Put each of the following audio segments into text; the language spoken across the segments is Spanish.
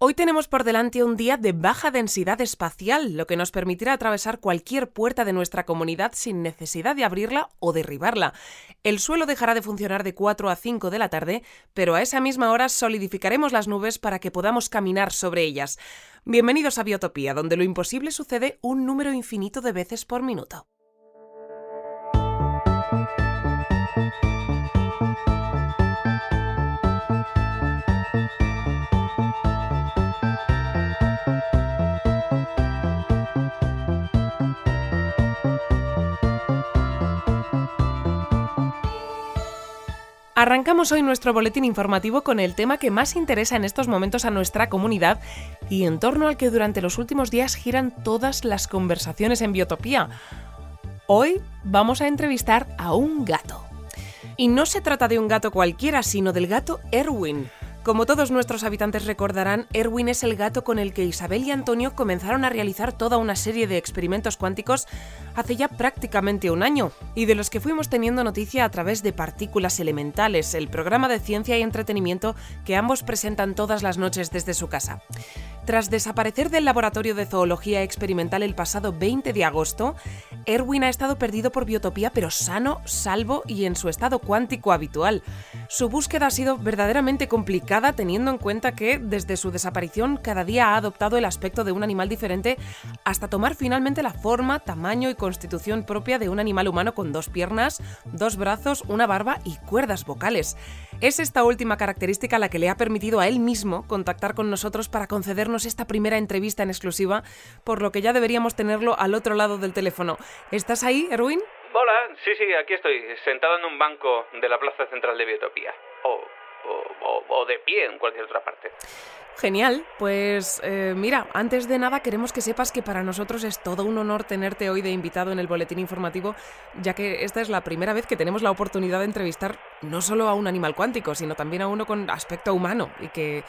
Hoy tenemos por delante un día de baja densidad espacial, lo que nos permitirá atravesar cualquier puerta de nuestra comunidad sin necesidad de abrirla o derribarla. El suelo dejará de funcionar de 4 a 5 de la tarde, pero a esa misma hora solidificaremos las nubes para que podamos caminar sobre ellas. Bienvenidos a Biotopía, donde lo imposible sucede un número infinito de veces por minuto. Arrancamos hoy nuestro boletín informativo con el tema que más interesa en estos momentos a nuestra comunidad y en torno al que durante los últimos días giran todas las conversaciones en Biotopía. Hoy vamos a entrevistar a un gato. Y no se trata de un gato cualquiera, sino del gato Erwin, como todos nuestros habitantes recordarán, Erwin es el gato con el que Isabel y Antonio comenzaron a realizar toda una serie de experimentos cuánticos hace ya prácticamente un año, y de los que fuimos teniendo noticia a través de Partículas Elementales, el programa de ciencia y entretenimiento que ambos presentan todas las noches desde su casa. Tras desaparecer del laboratorio de zoología experimental el pasado 20 de agosto, Erwin ha estado perdido por biotopía pero sano, salvo y en su estado cuántico habitual. Su búsqueda ha sido verdaderamente complicada teniendo en cuenta que desde su desaparición cada día ha adoptado el aspecto de un animal diferente hasta tomar finalmente la forma, tamaño y constitución propia de un animal humano con dos piernas, dos brazos, una barba y cuerdas vocales. Es esta última característica la que le ha permitido a él mismo contactar con nosotros para concedernos esta primera entrevista en exclusiva, por lo que ya deberíamos tenerlo al otro lado del teléfono. ¿Estás ahí, Erwin? Hola, sí, sí, aquí estoy, sentado en un banco de la Plaza Central de Biotopía. O, o, o de pie en cualquier otra parte. Genial, pues eh, mira, antes de nada queremos que sepas que para nosotros es todo un honor tenerte hoy de invitado en el boletín informativo, ya que esta es la primera vez que tenemos la oportunidad de entrevistar no solo a un animal cuántico, sino también a uno con aspecto humano y que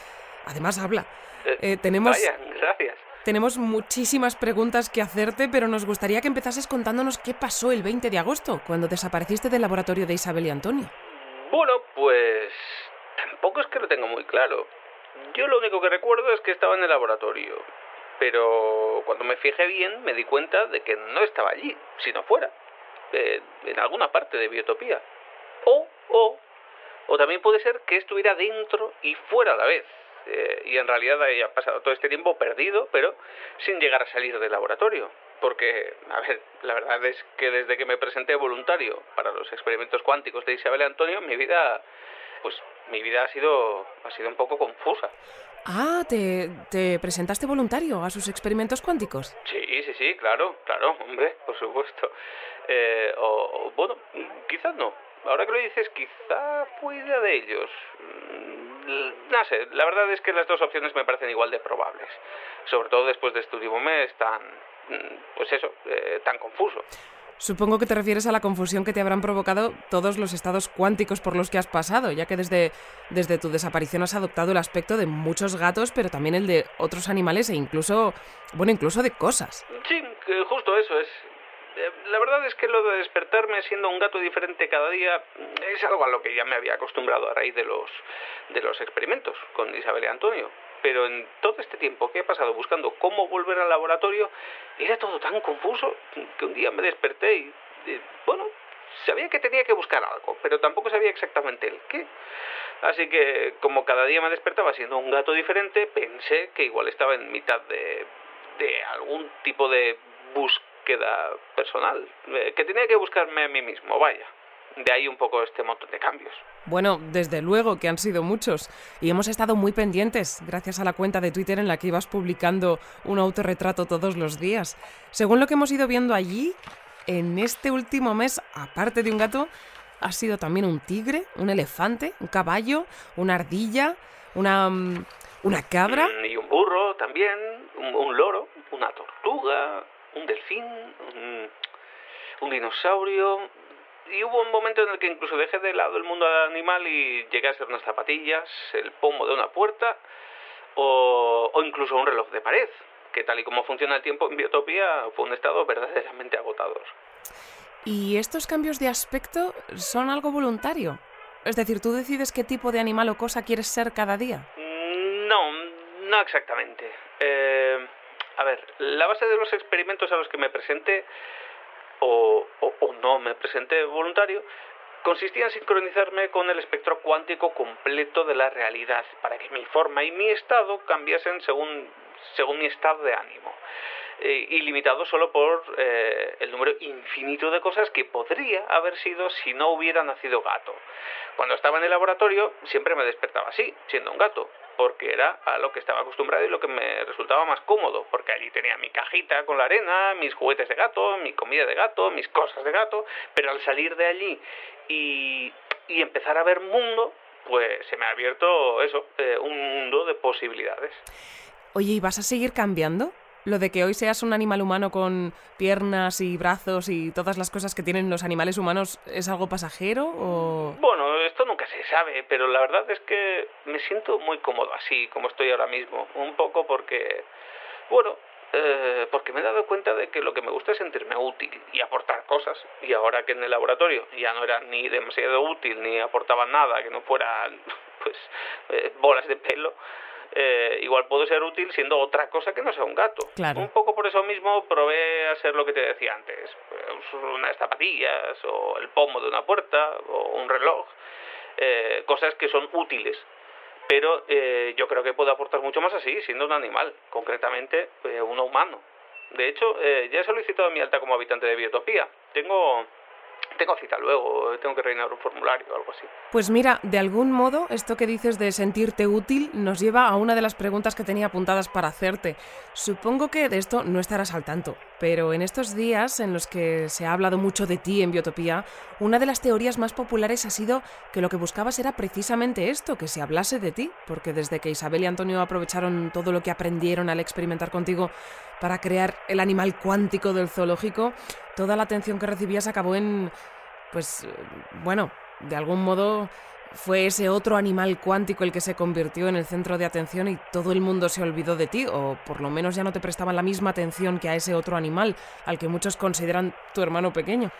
además habla. Eh, Eh, tenemos, Vaya, gracias. tenemos muchísimas preguntas que hacerte, pero nos gustaría que empezases contándonos qué pasó el 20 de agosto, cuando desapareciste del laboratorio de Isabel y Antonio. Bueno, pues tampoco es que lo tengo muy claro. Yo lo único que recuerdo es que estaba en el laboratorio. Pero cuando me fijé bien me di cuenta de que no estaba allí, sino fuera. eh, en alguna parte de Biotopía. O, o, o también puede ser que estuviera dentro y fuera a la vez. Eh, y en realidad haya pasado todo este tiempo perdido, pero sin llegar a salir del laboratorio. Porque, a ver, la verdad es que desde que me presenté voluntario para los experimentos cuánticos de Isabel Antonio, mi vida, pues mi vida ha sido, ha sido un poco confusa. Ah, ¿te, te presentaste voluntario a sus experimentos cuánticos? Sí, sí, sí, claro, claro, hombre, por supuesto. Eh, o, o, bueno, quizás no. Ahora que lo dices, quizá fue idea de ellos. Mm, No sé, la verdad es que las dos opciones me parecen igual de probables. Sobre todo después de este último mes tan, mm, pues eso, eh, tan confuso. Supongo que te refieres a la confusión que te habrán provocado todos los estados cuánticos por los que has pasado, ya que desde, desde tu desaparición has adoptado el aspecto de muchos gatos, pero también el de otros animales e incluso, bueno, incluso de cosas. Sí, que justo eso es. Eh, La verdad es que lo de despertarme siendo un gato diferente cada día es algo a lo que ya me había acostumbrado a raíz de los, de los experimentos con Isabel y Antonio. Pero en todo este tiempo que he pasado buscando cómo volver al laboratorio, era todo tan confuso que un día me desperté y, y, bueno, sabía que tenía que buscar algo, pero tampoco sabía exactamente el qué. Así que, como cada día me despertaba siendo un gato diferente, pensé que igual estaba en mitad de, de algún tipo de búsqueda personal, eh, que tenía que buscarme a mí mismo, vaya. De ahí un poco este montón de cambios. Bueno, desde luego que han sido muchos y hemos estado muy pendientes gracias a la cuenta de Twitter en la que ibas publicando un autorretrato todos los días. Según lo que hemos ido viendo allí, en este último mes, aparte de un gato, ha sido también un tigre, un elefante, un caballo, una ardilla, una, mm, una cabra. Mm, Y un burro también, un, un loro, una tortuga, un delfín, un, un dinosaurio. Y hubo un momento en el que incluso dejé de lado el mundo animal y llegué a ser unas zapatillas, el pomo de una puerta o, o incluso un reloj de pared. que tal y como funciona el tiempo en Biotopía fue un estado verdaderamente agotador. ¿Y estos cambios de aspecto son algo voluntario? Es decir, ¿tú decides qué tipo de animal o cosa quieres ser cada día? Mm, no, no exactamente. Eh, a ver, la base de los experimentos a los que me presenté, o, no me presenté voluntario, consistía en sincronizarme con el espectro cuántico completo de la realidad, para que mi forma y mi estado cambiasen según, según mi estado de ánimo. Eh, ilimitado solo por eh, el número infinito de cosas que podría haber sido si no hubiera nacido gato. Cuando estaba en el laboratorio siempre me despertaba así, siendo un gato, porque era a lo que estaba acostumbrado y lo que me resultaba más cómodo, porque allí tenía mi cajita con la arena, mis juguetes de gato, mi comida de gato, mis cosas de gato, pero al salir de allí y, y empezar a ver mundo, pues se me ha abierto eso, eh, un mundo de posibilidades. Oye, ¿y vas a seguir cambiando? Lo de que hoy seas un animal humano con piernas y brazos y todas las cosas que tienen los animales humanos es algo pasajero o Bueno, esto nunca se sabe, pero la verdad es que me siento muy cómodo así como estoy ahora mismo, un poco porque bueno, eh, porque me he dado cuenta de que lo que me gusta es sentirme útil y aportar cosas. Y ahora que en el laboratorio ya no era ni demasiado útil ni aportaba nada que no fuera pues eh, bolas de pelo, eh, igual puedo ser útil siendo otra cosa que no sea un gato. Claro. Un poco por eso mismo probé a ser lo que te decía antes, pues, unas zapatillas o el pomo de una puerta o un reloj, eh, cosas que son útiles. Pero eh, yo creo que puedo aportar mucho más así, siendo un animal, concretamente eh, uno humano. De hecho, eh, ya he solicitado mi alta como habitante de Biotopía. Tengo tengo cita luego, tengo que rellenar un formulario o algo así. Pues mira, de algún modo, esto que dices de sentirte útil nos lleva a una de las preguntas que tenía apuntadas para hacerte. Supongo que de esto no estarás al tanto, pero en estos días en los que se ha hablado mucho de ti en Biotopía, una de las teorías más populares ha sido que lo que buscabas era precisamente esto, que se hablase de ti, porque desde que Isabel y Antonio aprovecharon todo lo que aprendieron al experimentar contigo para crear el animal cuántico del zoológico, toda la atención que recibías acabó en... pues... bueno, de algún modo fue ese otro animal cuántico el que se convirtió en el centro de atención y todo el mundo se olvidó de ti, o por lo menos ya no te prestaban la misma atención que a ese otro animal, al que muchos consideran tu hermano pequeño.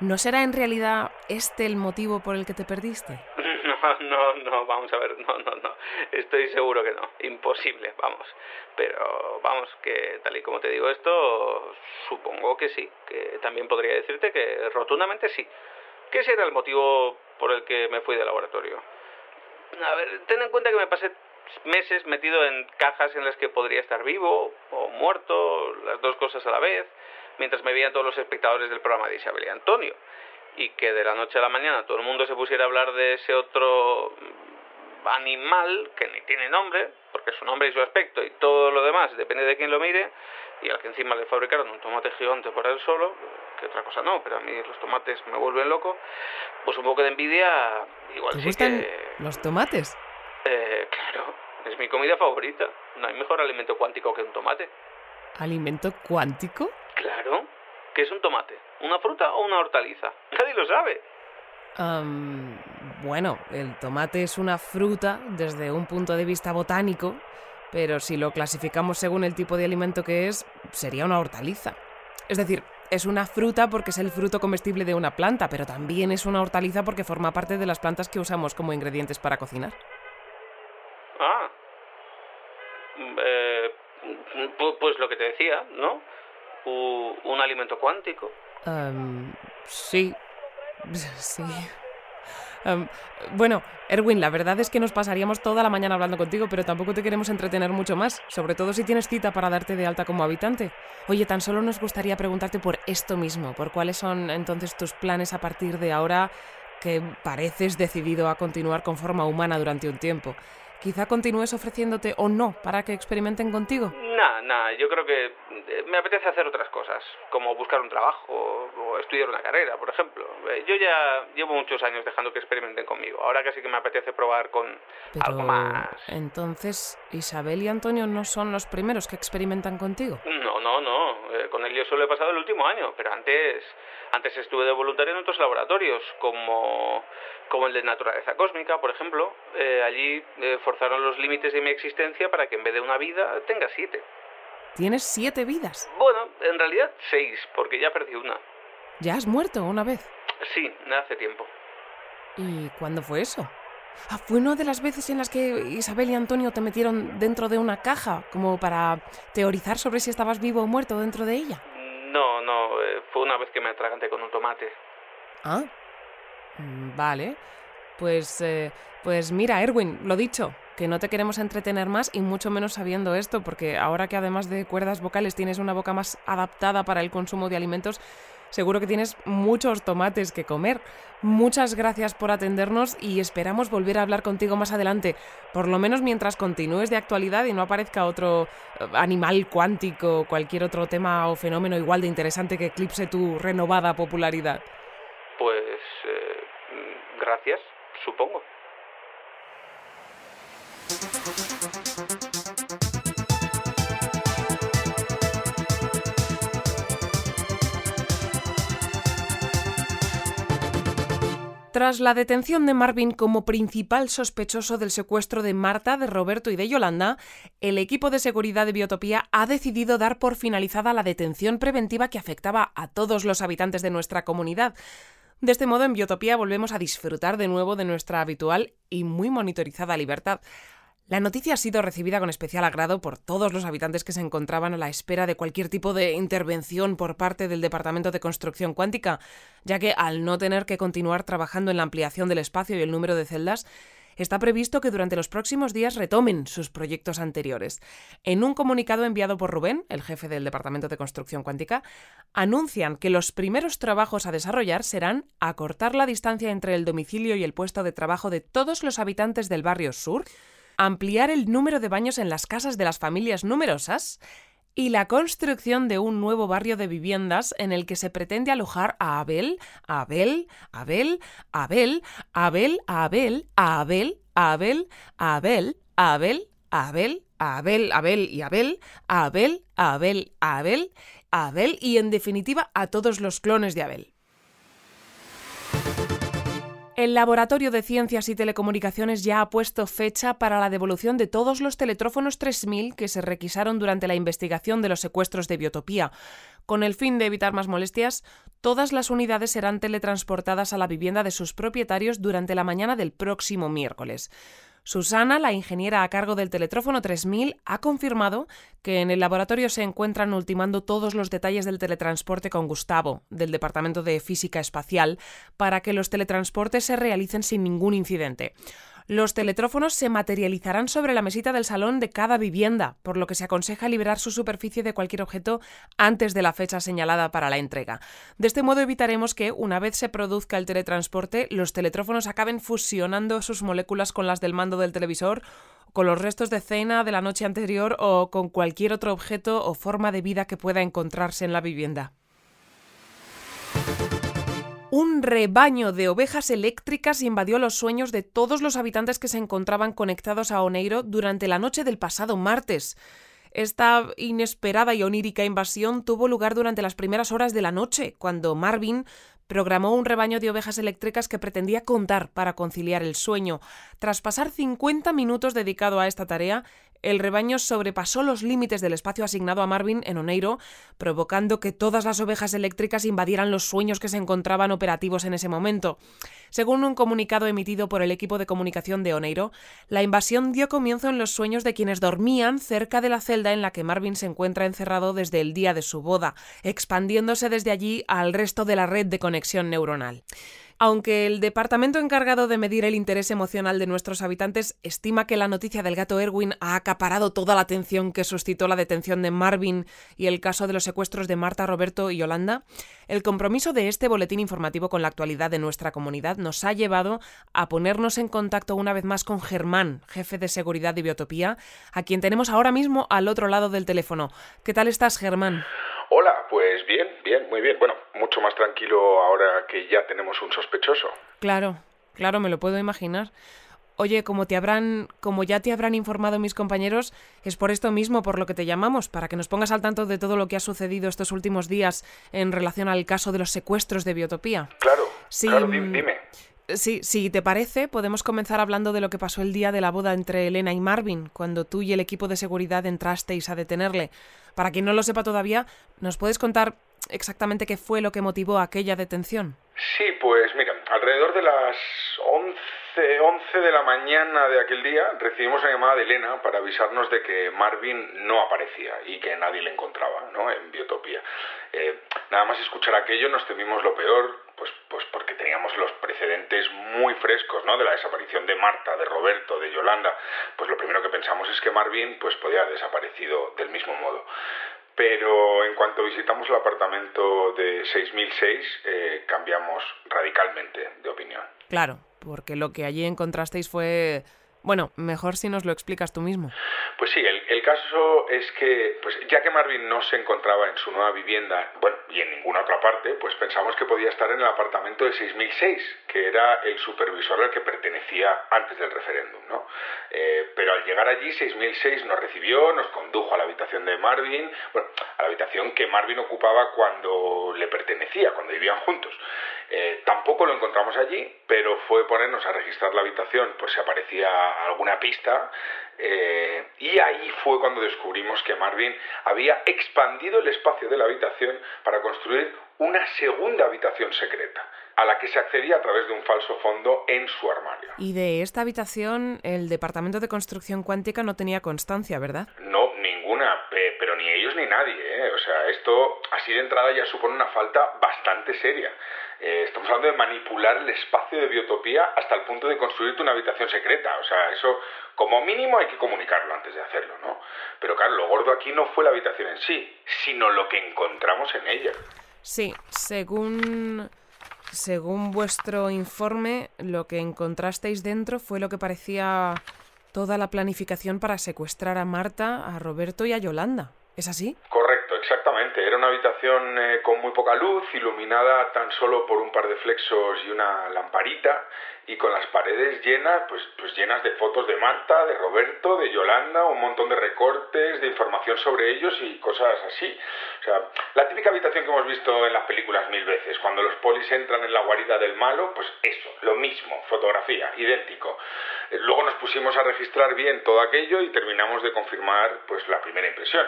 ¿No será en realidad este el motivo por el que te perdiste? No, no, no, vamos a ver, no, no, no. Estoy seguro que no. Imposible, vamos. Pero vamos, que tal y como te digo esto, supongo que sí. Que también podría decirte que rotundamente sí. Que ese era el motivo por el que me fui del laboratorio. A ver, ten en cuenta que me pasé meses metido en cajas en las que podría estar vivo o muerto, las dos cosas a la vez, mientras me veían todos los espectadores del programa de Isabel y Antonio y que de la noche a la mañana todo el mundo se pusiera a hablar de ese otro animal que ni tiene nombre, porque su nombre y su aspecto y todo lo demás depende de quién lo mire, y al que encima le fabricaron un tomate gigante para él solo, que otra cosa no, pero a mí los tomates me vuelven loco, pues un poco de envidia, igual ¿Te sí gustan que... los tomates? Eh, claro, es mi comida favorita. No hay mejor alimento cuántico que un tomate. ¿Alimento cuántico? Claro. ¿Qué es un tomate? ¿Una fruta o una hortaliza? Nadie lo sabe. Bueno, el tomate es una fruta desde un punto de vista botánico, pero si lo clasificamos según el tipo de alimento que es, sería una hortaliza. Es decir, es una fruta porque es el fruto comestible de una planta, pero también es una hortaliza porque forma parte de las plantas que usamos como ingredientes para cocinar. Ah. Eh, pu- pues lo que te decía, ¿no? U- un alimento cuántico. Am, sí. Sí. Am, bueno, Erwin, la verdad es que nos pasaríamos toda la mañana hablando contigo, pero tampoco te queremos entretener mucho más, sobre todo si tienes cita para darte de alta como habitante. Oye, tan solo nos gustaría preguntarte por esto mismo, por cuáles son entonces tus planes a partir de ahora que pareces decidido a continuar con forma humana durante un tiempo. Quizá continúes ofreciéndote o no para que experimenten contigo. Nah, nah, yo creo que eh, me apetece hacer otras cosas, como buscar un trabajo o estudiar una carrera, por ejemplo. Eh, Yo ya llevo muchos años dejando que experimenten conmigo. Ahora casi que me apetece probar con algo Pero más. entonces, Isabel y Antonio no son los primeros que experimentan contigo. No, no, no. Eh, con ellos solo he pasado el último año, pero antes, antes estuve de voluntario en otros laboratorios, como, como el de naturaleza cósmica, por ejemplo. Eh, allí eh, forzaron los límites de mi existencia para que en vez de una vida tenga siete. Tienes siete vidas. Bueno, en realidad seis, porque ya perdí una. ¿Ya has muerto una vez? Sí, hace tiempo. ¿Y cuándo fue eso? Ah, fue una de las veces en las que Isabel y Antonio te metieron dentro de una caja, como para teorizar sobre si estabas vivo o muerto dentro de ella. No, no, eh, fue una vez que me atraganté con un tomate. Ah, mm, vale. Pues, eh, pues mira, Erwin, lo dicho, que no te queremos entretener más y mucho menos sabiendo esto, porque ahora que además de cuerdas vocales tienes una boca más adaptada para el consumo de alimentos, seguro que tienes muchos tomates que comer. Muchas gracias por atendernos y esperamos volver a hablar contigo más adelante, por lo menos mientras continúes de actualidad y no aparezca otro eh, animal cuántico o cualquier otro tema o fenómeno igual de interesante que eclipse tu renovada popularidad. Tras la detención de Marvin como principal sospechoso del secuestro de Marta, de Roberto y de Yolanda, el equipo de seguridad de Biotopía ha decidido dar por finalizada la detención preventiva que afectaba a todos los habitantes de nuestra comunidad. De este modo, en Biotopía volvemos a disfrutar de nuevo de nuestra habitual y muy monitorizada libertad. La noticia ha sido recibida con especial agrado por todos los habitantes que se encontraban a la espera de cualquier tipo de intervención por parte del Departamento de Construcción Cuántica, ya que al no tener que continuar trabajando en la ampliación del espacio y el número de celdas, está previsto que durante los próximos días retomen sus proyectos anteriores. En un comunicado enviado por Rubén, el jefe del Departamento de Construcción Cuántica, anuncian que los primeros trabajos a desarrollar serán acortar la distancia entre el domicilio y el puesto de trabajo de todos los habitantes del barrio sur, ampliar el número de baños en las casas de las familias numerosas y la construcción de un nuevo barrio de viviendas en el que se pretende alojar a Abel, Abel, Abel, Abel, Abel, Abel, Abel, Abel, Abel, Abel, Abel, Abel, Abel y Abel, Abel, Abel, Abel, Abel y en definitiva a todos los clones de Abel. El Laboratorio de Ciencias y Telecomunicaciones ya ha puesto fecha para la devolución de todos los teletrófonos 3000 que se requisaron durante la investigación de los secuestros de Biotopía. Con el fin de evitar más molestias, todas las unidades serán teletransportadas a la vivienda de sus propietarios durante la mañana del próximo miércoles. Susana, la ingeniera a cargo del Teletrófono 3000, ha confirmado que en el laboratorio se encuentran ultimando todos los detalles del teletransporte con Gustavo, del Departamento de Física Espacial, para que los teletransportes se realicen sin ningún incidente. Los teletrófonos se materializarán sobre la mesita del salón de cada vivienda, por lo que se aconseja liberar su superficie de cualquier objeto antes de la fecha señalada para la entrega. De este modo evitaremos que, una vez se produzca el teletransporte, los teletrófonos acaben fusionando sus moléculas con las del mando del televisor con los restos de cena de la noche anterior o con cualquier otro objeto o forma de vida que pueda encontrarse en la vivienda un rebaño de ovejas eléctricas invadió los sueños de todos los habitantes que se encontraban conectados a Oneiro durante la noche del pasado martes. Esta inesperada y onírica invasión tuvo lugar durante las primeras horas de la noche, cuando Marvin programó un rebaño de ovejas eléctricas que pretendía contar para conciliar el sueño. Tras pasar 50 minutos dedicado a esta tarea, el rebaño sobrepasó los límites del espacio asignado a Marvin en Oneiro, provocando que todas las ovejas eléctricas invadieran los sueños que se encontraban operativos en ese momento. Según un comunicado emitido por el equipo de comunicación de Oneiro, la invasión dio comienzo en los sueños de quienes dormían cerca de la celda en la que Marvin se encuentra encerrado desde el día de su boda, expandiéndose desde allí al resto de la red de conexión neuronal. Aunque el departamento encargado de medir el interés emocional de nuestros habitantes estima que la noticia del gato Erwin ha acaparado toda la atención que suscitó la detención de Marvin y el caso de los secuestros de Marta, Roberto y Yolanda, el compromiso de este boletín informativo con la actualidad de nuestra comunidad nos ha llevado a ponernos en contacto una vez más con Germán, jefe de seguridad de Biotopía, a quien tenemos ahora mismo al otro lado del teléfono. ¿Qué tal estás, Germán? Hola, pues bien, bien, muy bien. Bueno, mucho más tranquilo ahora que ya tenemos un sospechoso. Claro, claro, me lo puedo imaginar. Oye, como te habrán, como ya te habrán informado mis compañeros, es por esto mismo por lo que te llamamos, para que nos pongas al tanto de todo lo que ha sucedido estos últimos días en relación al caso de los secuestros de Biotopía. Claro, sí, claro, dime. Sí, si te parece, podemos comenzar hablando de lo que pasó el día de la boda entre Elena y Marvin, cuando tú y el equipo de seguridad entrasteis a detenerle. Para quien no lo sepa todavía, ¿nos puedes contar exactamente qué fue lo que motivó aquella detención? Sí, pues mira, alrededor de las 11, 11 de la mañana de aquel día recibimos una llamada de Elena para avisarnos de que Marvin no aparecía y que nadie le encontraba en Biotopía. Eh, nada más escuchar aquello nos temimos lo peor, pues, pues porque teníamos los precedentes muy frescos ¿no? de la desaparición de Marta, de Roberto, de Yolanda. Pues lo primero que pensamos es que Marvin pues, podía haber desaparecido del mismo modo pero en cuanto visitamos el apartamento de 6006 eh, cambiamos radicalmente de opinión. Claro, porque lo que allí encontrasteis fue bueno, mejor si nos lo explicas tú mismo. Pues sí, el, caso es que, pues ya que Marvin no se encontraba en su nueva vivienda, bueno, y en ninguna otra parte, pues pensamos que podía estar en el apartamento de 6006, que era el supervisor al que pertenecía antes del referéndum, ¿no? Eh, pero al llegar allí, 6006 nos recibió, nos condujo a la habitación de Marvin, bueno, a la habitación que Marvin ocupaba cuando le pertenecía, cuando vivían juntos. Eh, tampoco lo encontramos allí, pero fue ponernos a registrar la habitación, pues si aparecía alguna pista, eh, y ahí fue cuando descubrimos que Marvin había expandido el espacio de la habitación para construir una segunda habitación secreta, a la que se accedía a través de un falso fondo en su armario. Y de esta habitación el Departamento de Construcción Cuántica no tenía constancia, ¿verdad? No, ninguna, pero ni ellos ni nadie. ¿eh? O sea, esto así de entrada ya supone una falta bastante seria. Eh, estamos hablando de manipular el espacio de biotopía hasta el punto de construirte una habitación secreta. O sea, eso como mínimo hay que comunicarlo antes de hacerlo, ¿no? Pero claro, lo gordo aquí no fue la habitación en sí, sino lo que encontramos en ella. Sí, según según vuestro informe, lo que encontrasteis dentro fue lo que parecía toda la planificación para secuestrar a Marta, a Roberto y a Yolanda. ¿Es así? Correcto, exactamente. Era una habitación eh, con muy poca luz, iluminada tan solo por un par de flexos y una lamparita, y con las paredes llenas, pues, pues llenas de fotos de Marta, de Roberto, de Yolanda, un montón de recortes, de información sobre ellos y cosas así. O sea, la típica habitación que hemos visto en las películas mil veces, cuando los polis entran en la guarida del malo, pues eso, lo mismo, fotografía, idéntico. Luego nos pusimos a registrar bien todo aquello y terminamos de confirmar pues la primera impresión.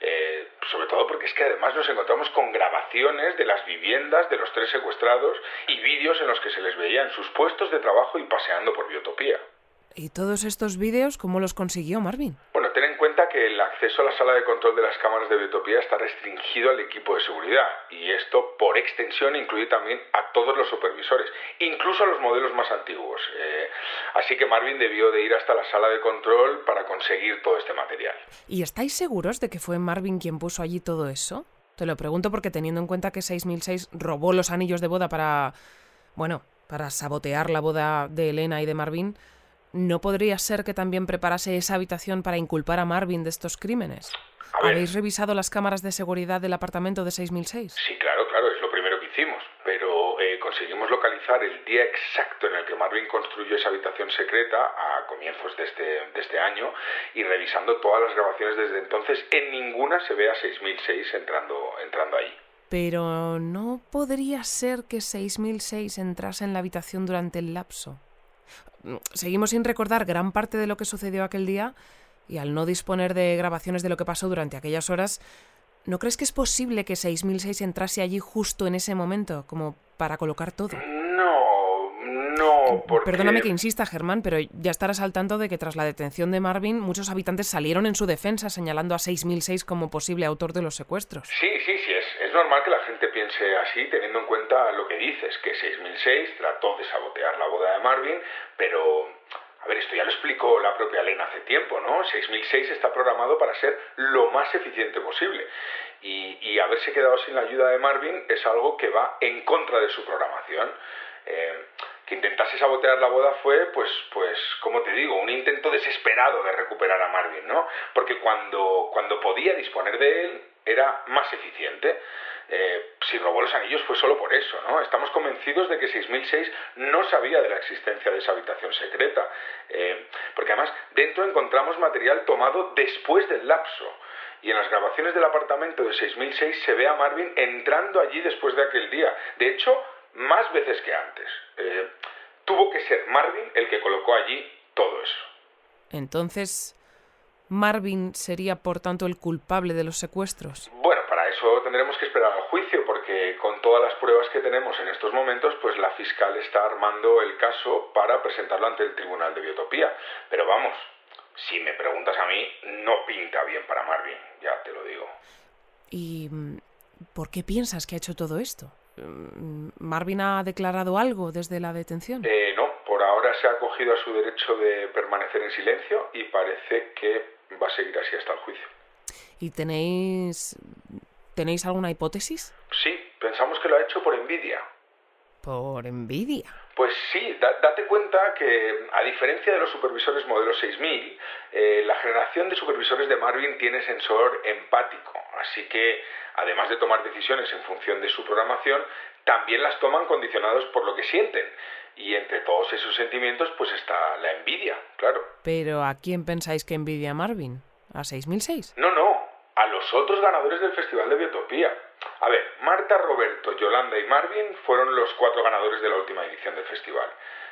Eh, sobre todo porque es que además nos encontramos con grabaciones de las viviendas de los tres secuestrados y vídeos en los que se les veía en sus puestos de trabajo y paseando por Biotopía. ¿Y todos estos vídeos cómo los consiguió Marvin? Bueno, ten en cuenta que el acceso a la sala de control de las cámaras de Biotopía está restringido al equipo de seguridad y esto por extensión incluye también a todos los supervisores, incluso a los modelos más antiguos. Eh, así que Marvin debió de ir hasta la sala de control para conseguir todo este material. ¿Y estáis seguros de que fue Marvin quien puso allí todo eso? Te lo pregunto porque teniendo en cuenta que 6006 robó los anillos de boda para... bueno, para sabotear la boda de Elena y de Marvin, ¿no podría ser que también preparase esa habitación para inculpar a Marvin de estos crímenes? ¿Habéis revisado las cámaras de seguridad del apartamento de 6006? Sí, claro, claro, es lo primero que hicimos. Pero eh, conseguimos localizar el día exacto en el que Marvin construyó esa habitación secreta a comienzos de este, de este año y revisando todas las grabaciones desde entonces, en ninguna se ve a 6006 entrando, entrando ahí. Pero no podría ser que 6006 entrase en la habitación durante el lapso. Seguimos sin recordar gran parte de lo que sucedió aquel día y al no disponer de grabaciones de lo que pasó durante aquellas horas, ¿no crees que es posible que 6006 entrase allí justo en ese momento, como para colocar todo? No, no, porque... Perdóname que insista, Germán, pero ya estarás al tanto de que tras la detención de Marvin, muchos habitantes salieron en su defensa señalando a 6006 como posible autor de los secuestros. Sí, sí, sí, normal que la gente piense así, teniendo en cuenta lo que dices, que 6006 trató de sabotear la boda de Marvin, pero a ver, esto ya lo explicó la propia Elena hace tiempo, ¿no? 6006 está programado para ser lo más eficiente posible. Y, haberse quedado sin la ayuda de Marvin es algo que va en contra de su programación. Eh, que intentase sabotear la boda fue, pues, pues, como te digo, un intento desesperado de recuperar a Marvin, ¿no? Porque cuando, cuando podía disponer de él, era más eficiente. Eh, si robó los anillos fue solo por eso, ¿no? Estamos convencidos de que 6006 no sabía de la existencia de esa habitación secreta, eh, porque además dentro encontramos material tomado después del lapso. Y en las grabaciones del apartamento de 6006 se ve a Marvin entrando allí después de aquel día. De hecho, más veces que antes. Eh, tuvo que ser Marvin el que colocó allí todo eso. Entonces, Marvin sería por tanto el culpable de los secuestros. Bueno, para eso tendremos que esperar al juicio, porque con todas las pruebas que tenemos en estos momentos, pues la fiscal está armando el caso para presentarlo ante el Tribunal de Biotopía. Pero vamos, si me preguntas a mí, no pinta bien para Marvin, ya te lo digo. ¿Y mm, por qué piensas que ha hecho todo esto? Mm, ¿Marvin ha declarado algo desde la detención? Eh, no, por ahora se ha acogido a su derecho de permanecer en silencio y parece que va a seguir así hasta el juicio. ¿Y tenéis... tenéis alguna hipótesis? Sí, pensamos que lo ha hecho por envidia. ¿Por envidia? Pues sí, date cuenta que a diferencia de los supervisores modelo 6000, eh, la generación de supervisores de Marvin tiene sensor empático, así que además de tomar decisiones en función de su programación, también las toman condicionados por lo que sienten. Y entre todos esos sentimientos pues está la envidia, claro. Pero ¿a quién pensáis que envidia Marvin? ¿A 6006? No, no, a los otros ganadores del Festival de Biotopía. A ver, Marta, Roberto, Yolanda y Marvin fueron los cuatro ganadores de la última edición del festival.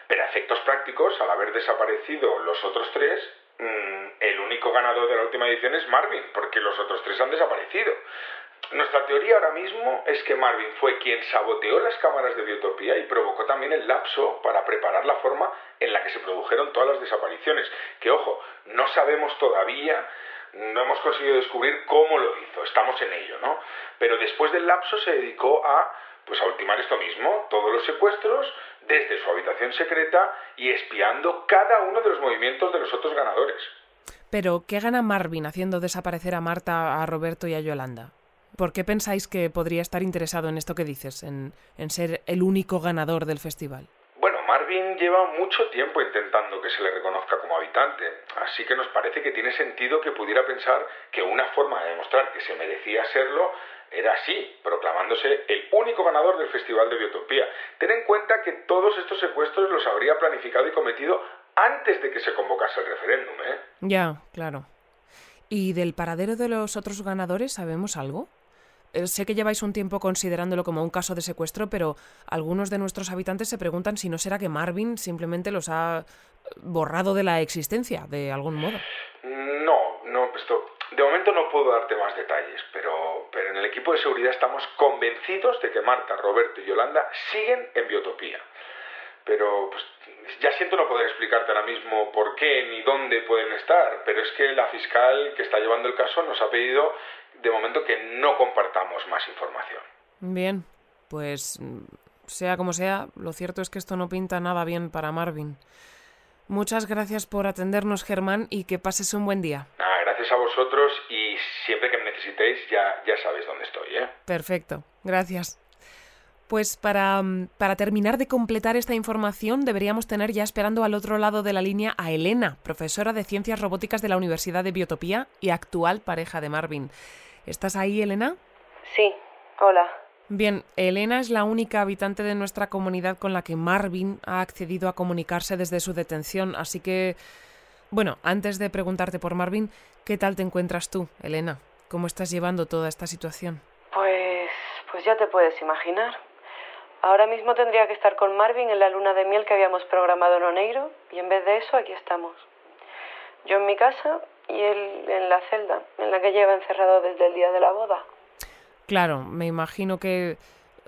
Pero a efectos prácticos, al haber desaparecido los otros tres, mm, el único ganador de la última edición es Marvin, porque los otros tres han desaparecido. Nuestra teoría ahora mismo es que Marvin fue quien saboteó las cámaras de Biotopía y provocó también el lapso para preparar la forma en la que se produjeron todas las desapariciones. Que ojo, no sabemos todavía no hemos conseguido descubrir cómo lo hizo, estamos en ello, ¿no? Pero después del lapso se dedicó a pues a ultimar esto mismo, todos los secuestros desde su habitación secreta y espiando cada uno de los movimientos de los otros ganadores. Pero, ¿qué gana Marvin haciendo desaparecer a Marta, a Roberto y a Yolanda? ¿Por qué pensáis que podría estar interesado en esto que dices, en, en ser el único ganador del festival? Marvin lleva mucho tiempo intentando que se le reconozca como habitante, así que nos parece que tiene sentido que pudiera pensar que una forma de demostrar que se merecía serlo era así, proclamándose el único ganador del Festival de Biotopía. Ten en cuenta que todos estos secuestros los habría planificado y cometido antes de que se convocase el referéndum, ¿eh? Ya, claro. ¿Y del paradero de los otros ganadores sabemos algo? Eh, sé que lleváis un tiempo considerándolo como un caso de secuestro, pero algunos de nuestros habitantes se preguntan si no será que Marvin simplemente los ha borrado de la existencia, de algún modo. No, no, de momento no puedo darte más detalles, pero, pero en el equipo de seguridad estamos convencidos de que Marta, Roberto y Yolanda siguen en Biotopía. Pero pues, ya siento no poder explicarte ahora mismo por qué ni dónde pueden estar, pero es que la fiscal que está llevando el caso nos ha pedido de momento que no compartamos más información. Bien, pues sea como sea, lo cierto es que esto no pinta nada bien para Marvin. Muchas gracias por atendernos, Germán, y que pases un buen día. Ah, gracias a vosotros y siempre que me necesitéis ya, ya sabéis dónde estoy, ¿eh? Perfecto, gracias. Pues para, para, terminar de completar esta información deberíamos tener ya esperando al otro lado de la línea a Elena, profesora de Ciencias Robóticas de la Universidad de Biotopía y actual pareja de Marvin. ¿Estás ahí, Elena? Sí, hola. Bien, Elena es la única habitante de nuestra comunidad con la que Marvin ha accedido a comunicarse desde su detención, así que... Bueno, antes de preguntarte por Marvin, ¿qué tal te encuentras tú, Elena? ¿Cómo estás llevando toda esta situación? Pues... pues ya te puedes imaginar. Ahora mismo tendría que estar con Marvin en la luna de miel que habíamos programado en Oneiro y en vez de eso aquí estamos. Yo en mi casa y él en la celda en la que lleva encerrado desde el día de la boda. Claro, me imagino que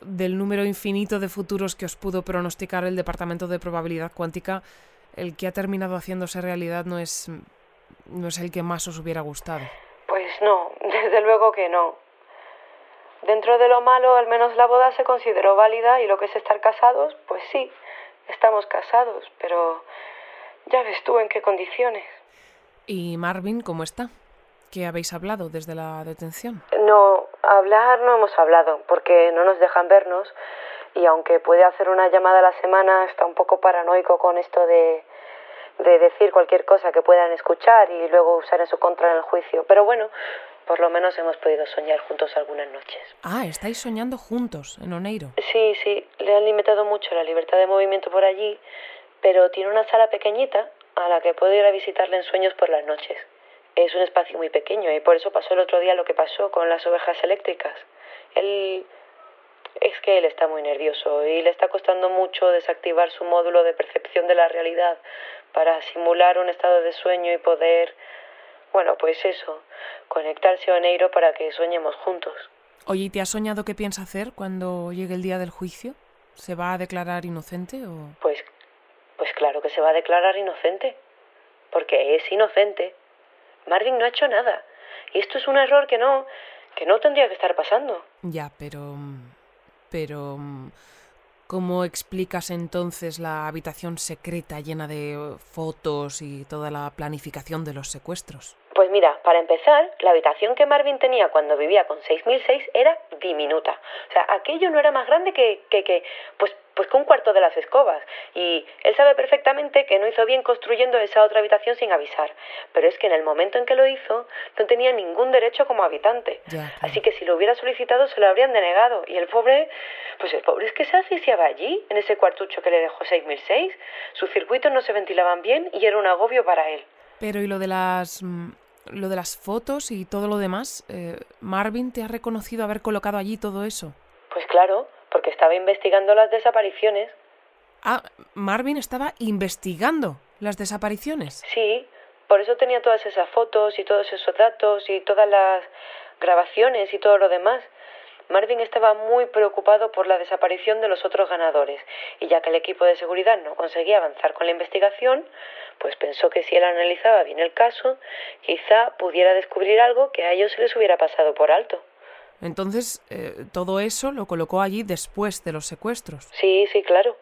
del número infinito de futuros que os pudo pronosticar el Departamento de Probabilidad Cuántica, el que ha terminado haciéndose realidad no es no es el que más os hubiera gustado. Pues no, desde luego que no. Dentro de lo malo, al menos la boda se consideró válida y lo que es estar casados, pues sí, estamos casados, pero ya ves tú en qué condiciones. ¿Y Marvin cómo está? ¿Qué habéis hablado desde la detención? No, hablar no hemos hablado, porque no nos dejan vernos y aunque puede hacer una llamada a la semana, está un poco paranoico con esto de, de decir cualquier cosa que puedan escuchar y luego usar en su contra en el juicio. Pero bueno, por lo menos hemos podido soñar juntos algunas noches. Ah, estáis soñando juntos en Oneiro. Sí, sí, le han limitado mucho la libertad de movimiento por allí, pero tiene una sala pequeñita a la que puedo ir a visitarle en sueños por las noches. Es un espacio muy pequeño y por eso pasó el otro día lo que pasó con las ovejas eléctricas. Él es que él está muy nervioso y le está costando mucho desactivar su módulo de percepción de la realidad para simular un estado de sueño y poder, bueno, pues eso, conectarse a Oneiro para que soñemos juntos. Oye, ¿y te has soñado qué piensa hacer cuando llegue el día del juicio? ¿Se va a declarar inocente o...? Pues, pues claro que se va a declarar inocente, porque es inocente. Marvin no ha hecho nada. Y esto es un error que no, que no tendría que estar pasando. Ya, pero... Pero... ¿Cómo explicas entonces la habitación secreta llena de fotos y toda la planificación de los secuestros? Pues mira, para empezar, la habitación que Marvin tenía cuando vivía con 6006 era diminuta. O sea, aquello no era más grande que, que, que pues, pues que un cuarto de las escobas. Y él sabe perfectamente que no hizo bien construyendo esa otra habitación sin avisar. Pero es que en el momento en que lo hizo, no tenía ningún derecho como habitante. Así que si lo hubiera solicitado, se lo habrían denegado. Y el pobre, pues el pobre es que se asfixiaba allí, en ese cuartucho que le dejó 6006. Sus circuitos no se ventilaban bien y era un agobio para él. Pero ¿y lo de las mm, lo de las fotos y todo lo demás, eh, ¿Marvin te ha reconocido haber colocado allí todo eso? Pues claro, porque estaba investigando las desapariciones. Ah, Marvin estaba investigando las desapariciones. Sí, por eso tenía todas esas fotos y todos esos datos y todas las grabaciones y todo lo demás. Marvin estaba muy preocupado por la desaparición de los otros ganadores, y ya que el equipo de seguridad no conseguía avanzar con la investigación, pues pensó que si él analizaba bien el caso, quizá pudiera descubrir algo que a ellos se les hubiera pasado por alto. Entonces, eh, todo eso lo colocó allí después de los secuestros. Sí, sí, claro.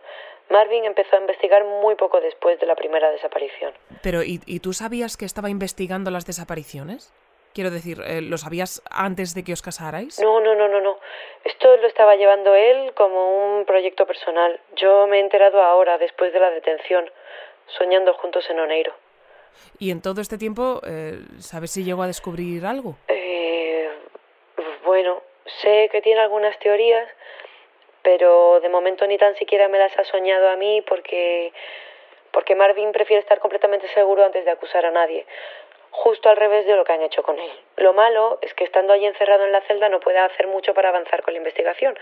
Marvin empezó a investigar muy poco después de la primera desaparición. Pero, ¿y, y tú sabías que estaba investigando las desapariciones? Quiero decir, eh, ¿lo sabías antes de que os casarais? No, no, no, no, no. Esto lo estaba llevando él como un proyecto personal. Yo me he enterado ahora, después de la detención, soñando juntos en Oneiro. ¿Y en todo este tiempo, eh, sabes si llegó a descubrir algo? Eh, bueno, sé que tiene algunas teorías, pero de momento ni tan siquiera me las ha soñado a mí porque porque Marvin prefiere estar completamente seguro antes de acusar a nadie justo al revés de lo que han hecho con él. Lo malo es que estando allí encerrado en la celda no puede hacer mucho para avanzar con la investigación.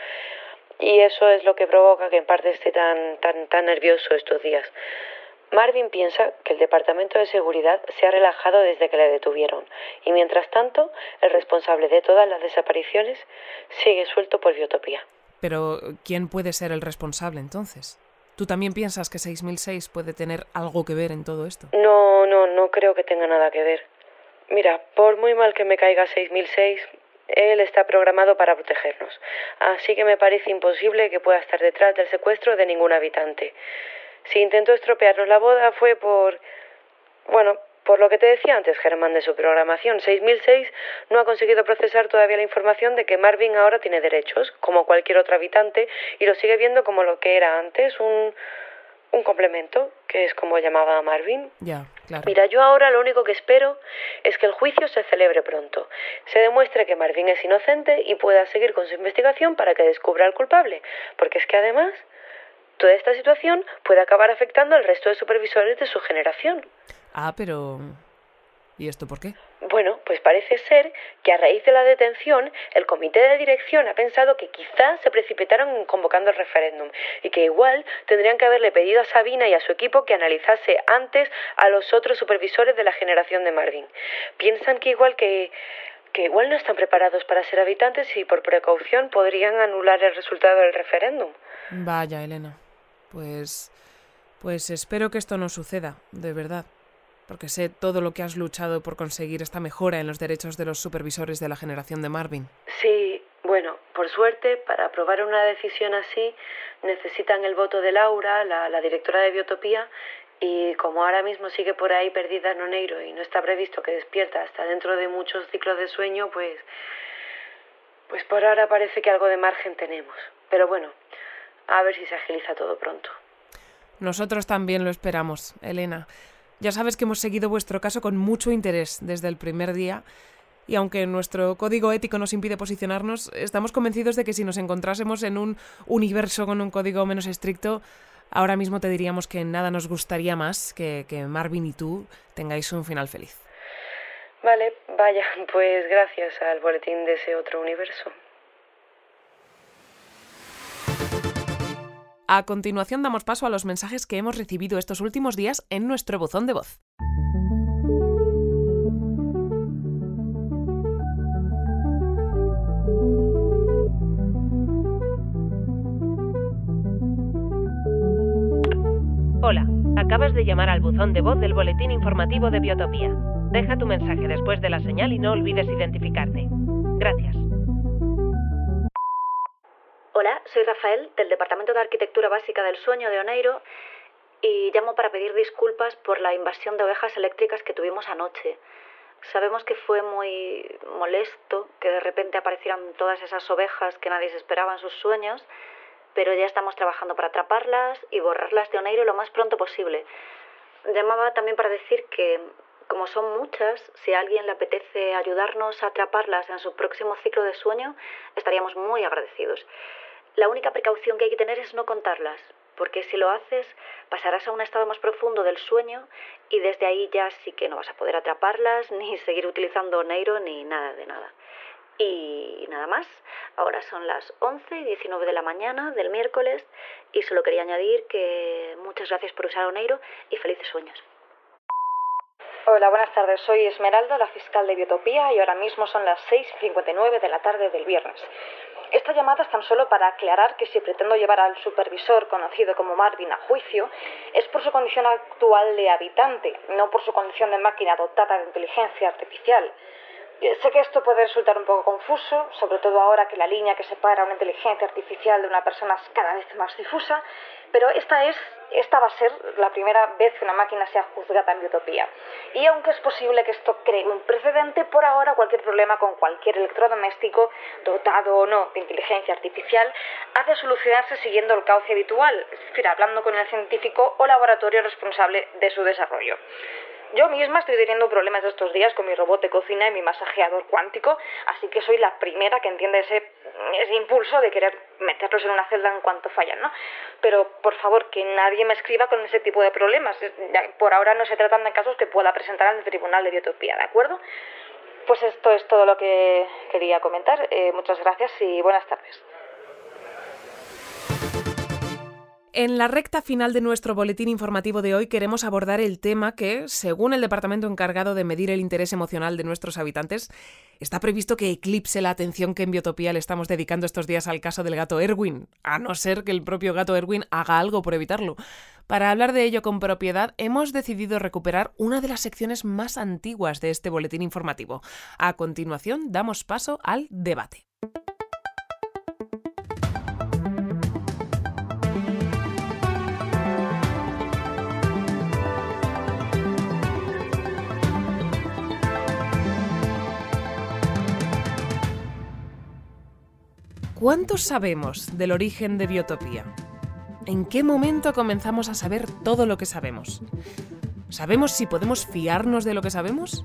Y eso es lo que provoca que en parte esté tan, tan, tan nervioso estos días. Marvin piensa que el Departamento de Seguridad se ha relajado desde que le detuvieron y mientras tanto el responsable de todas las desapariciones sigue suelto por Biotopía. Pero ¿quién puede ser el responsable entonces? ¿Tú también piensas que 6006 puede tener algo que ver en todo esto? No, no, no creo que tenga nada que ver. Mira, por muy mal que me caiga 6006, él está programado para protegernos. Así que me parece imposible que pueda estar detrás del secuestro de ningún habitante. Si intentó estropearnos la boda fue por... Bueno, por lo que te decía antes, Germán, de su programación, 6006 no ha conseguido procesar todavía la información de que Marvin ahora tiene derechos, como cualquier otro habitante, y lo sigue viendo como lo que era antes, un, un complemento, que es como llamaba a Marvin. Ya, claro. Mira, yo ahora lo único que espero es que el juicio se celebre pronto, se demuestre que Marvin es inocente y pueda seguir con su investigación para que descubra al culpable, porque es que además toda esta situación puede acabar afectando al resto de supervisores de su generación. Ah, pero... ¿Y esto por qué? Bueno, pues parece ser que a raíz de la detención, el comité de dirección ha pensado que quizás se precipitaron convocando el referéndum y que igual tendrían que haberle pedido a Sabina y a su equipo que analizase antes a los otros supervisores de la generación de Marvin. Piensan que igual que que igual no están preparados para ser habitantes y por precaución podrían anular el resultado del referéndum. Vaya, Elena. Pues pues espero que esto no suceda, de verdad porque sé todo lo que has luchado por conseguir esta mejora en los derechos de los supervisores de la generación de Marvin. Sí, bueno, por suerte, para aprobar una decisión así, necesitan el voto de Laura, la, directora de Biotopía, y como ahora mismo sigue por ahí perdida en Oneiro y no está previsto que despierta hasta dentro de muchos ciclos de sueño, pues. Pues por ahora parece que algo de margen tenemos. Pero bueno, a ver si se agiliza todo pronto. Nosotros también lo esperamos, Elena. Ya sabes que hemos seguido vuestro caso con mucho interés desde el primer día y aunque nuestro código ético nos impide posicionarnos, estamos convencidos de que si nos encontrásemos en un universo con un código menos estricto, ahora mismo te diríamos que nada nos gustaría más que, que Marvin y tú tengáis un final feliz. Vale, vaya, pues gracias al boletín de ese otro universo. A continuación damos paso a los mensajes que hemos recibido estos últimos días en nuestro buzón de voz. Hola, acabas de llamar al buzón de voz del boletín informativo de Biotopía. Deja tu mensaje después de la señal y no olvides identificarte. Gracias. Hola, soy Rafael del Departamento de Arquitectura Básica del Sueño de Oneiro y llamo para pedir disculpas por la invasión de ovejas eléctricas que tuvimos anoche. Sabemos que fue muy molesto que de repente aparecieran todas esas ovejas que nadie se esperaba en sus sueños pero ya estamos trabajando para atraparlas y borrarlas de Oneiro lo más pronto posible. Llamaba también para decir que, como son muchas, si a alguien le apetece ayudarnos a atraparlas en su próximo ciclo de sueño, estaríamos muy agradecidos. La única precaución que hay que tener es no contarlas, porque si lo haces pasarás a un estado más profundo del sueño y desde ahí ya sí que no vas a poder atraparlas, ni seguir utilizando Oneiro, ni nada de nada. Y nada más, ahora son las 11 y 19 de la mañana del miércoles y solo quería añadir que muchas gracias por usar Oneiro y felices sueños. Hola, buenas tardes. Soy Esmeralda, la fiscal de Biotopía, y ahora mismo son las 6.59 de la tarde del viernes. Esta llamada es tan solo para aclarar que si pretendo llevar al supervisor, conocido como Marvin, a juicio, es por su condición actual de habitante, no por su condición de máquina dotada de inteligencia artificial. Sé que esto puede resultar un poco confuso, sobre todo ahora que la línea que separa una inteligencia artificial de una persona es cada vez más difusa, pero esta, es, esta va a ser la primera vez que una máquina sea juzgada en biotopía. Y aunque es posible que esto cree un precedente, por ahora cualquier problema con cualquier electrodoméstico, dotado o no de inteligencia artificial, ha de solucionarse siguiendo el cauce habitual, es decir, hablando con el científico o laboratorio responsable de su desarrollo. Yo misma estoy teniendo problemas estos días con mi robot de cocina y mi masajeador cuántico, así que soy la primera que entiende ese, ese impulso de querer meterlos en una celda en cuanto fallan, ¿no? Pero por favor, que nadie me escriba con ese tipo de problemas. Por ahora no se tratan de casos que pueda presentar el Tribunal de Biotopía, ¿de acuerdo? Pues esto es todo lo que quería comentar. Eh, muchas gracias y buenas tardes. En la recta final de nuestro boletín informativo de hoy queremos abordar el tema que, según el departamento encargado de medir el interés emocional de nuestros habitantes, está previsto que eclipse la atención que en Biotopía le estamos dedicando estos días al caso del gato Erwin, a no ser que el propio gato Erwin haga algo por evitarlo. Para hablar de ello con propiedad, hemos decidido recuperar una de las secciones más antiguas de este boletín informativo. A continuación, damos paso al debate. ¿Cuánto sabemos del origen de Biotopía? ¿En qué momento comenzamos a saber todo lo que sabemos? ¿Sabemos si podemos fiarnos de lo que sabemos?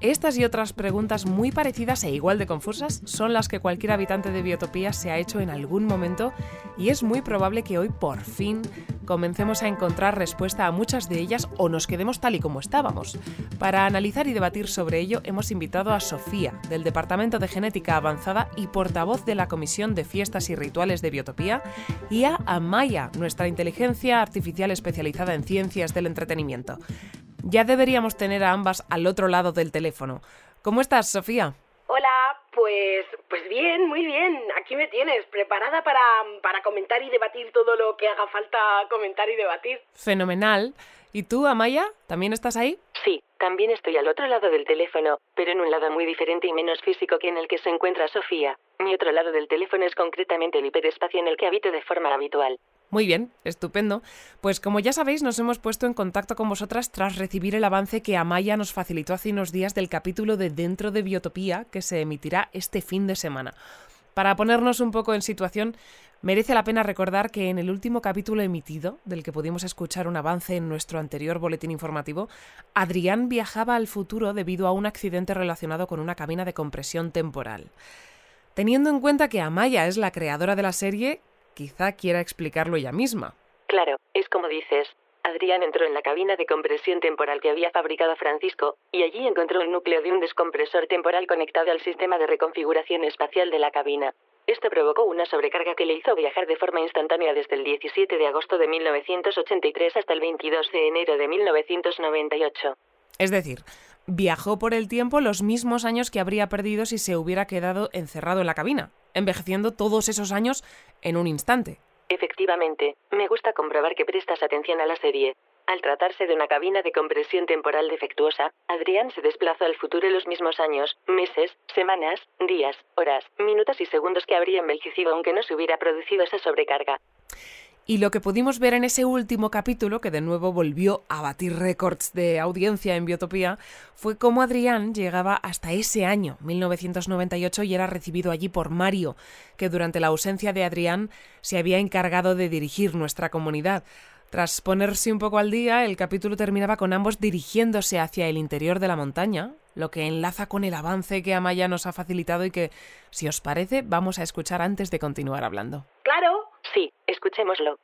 Estas y otras preguntas muy parecidas e igual de confusas son las que cualquier habitante de Biotopía se ha hecho en algún momento y es muy probable que hoy por fin comencemos a encontrar respuesta a muchas de ellas o nos quedemos tal y como estábamos. Para analizar y debatir sobre ello hemos invitado a Sofía, del Departamento de Genética Avanzada y portavoz de la Comisión de Fiestas y Rituales de Biotopía, y a Amaya, nuestra inteligencia artificial especializada en ciencias del entretenimiento. Ya deberíamos tener a ambas al otro lado del teléfono. ¿Cómo estás, Sofía? Hola, pues, pues bien, muy bien. Aquí me tienes, preparada para, para comentar y debatir todo lo que haga falta comentar y debatir. Fenomenal. ¿Y tú, Amaya? ¿También estás ahí? Sí, también estoy al otro lado del teléfono, pero en un lado muy diferente y menos físico que en el que se encuentra Sofía. Mi otro lado del teléfono es concretamente el hiperespacio en el que habito de forma habitual. Muy bien, estupendo. Pues como ya sabéis, nos hemos puesto en contacto con vosotras tras recibir el avance que Amaya nos facilitó hace unos días del capítulo de Dentro de Biotopía que se emitirá este fin de semana. Para ponernos un poco en situación, merece la pena recordar que en el último capítulo emitido, del que pudimos escuchar un avance en nuestro anterior boletín informativo, Adrián viajaba al futuro debido a un accidente relacionado con una cabina de compresión temporal. Teniendo en cuenta que Amaya es la creadora de la serie, quizá quiera explicarlo ella misma. Claro, es como dices. Adrián entró en la cabina de compresión temporal que había fabricado Francisco, y allí encontró el núcleo de un descompresor temporal conectado al sistema de reconfiguración espacial de la cabina. Esto provocó una sobrecarga que le hizo viajar de forma instantánea desde el 17 de agosto de 1983 hasta el 22 de enero de 1998. Es decir, viajó por el tiempo los mismos años que habría perdido si se hubiera quedado encerrado en la cabina, envejeciendo todos esos años en un instante. Efectivamente, me gusta comprobar que prestas atención a la serie. Al tratarse de una cabina de compresión temporal defectuosa, Adrián se desplazó al futuro los mismos años, meses, semanas, días, horas, minutos y segundos que habría envejecido aunque no se hubiera producido esa sobrecarga. Y lo que pudimos ver en ese último capítulo, que de nuevo volvió a batir récords de audiencia en Biotopía, fue cómo Adrián llegaba hasta ese año, 1998, y era recibido allí por Mario, que durante la ausencia de Adrián se había encargado de dirigir nuestra comunidad. Tras ponerse un poco al día, el capítulo terminaba con ambos dirigiéndose hacia el interior de la montaña, lo que enlaza con el avance que Amaya nos ha facilitado y que, si os parece, vamos a escuchar antes de continuar hablando. Claro. Sí, escuchémoslo.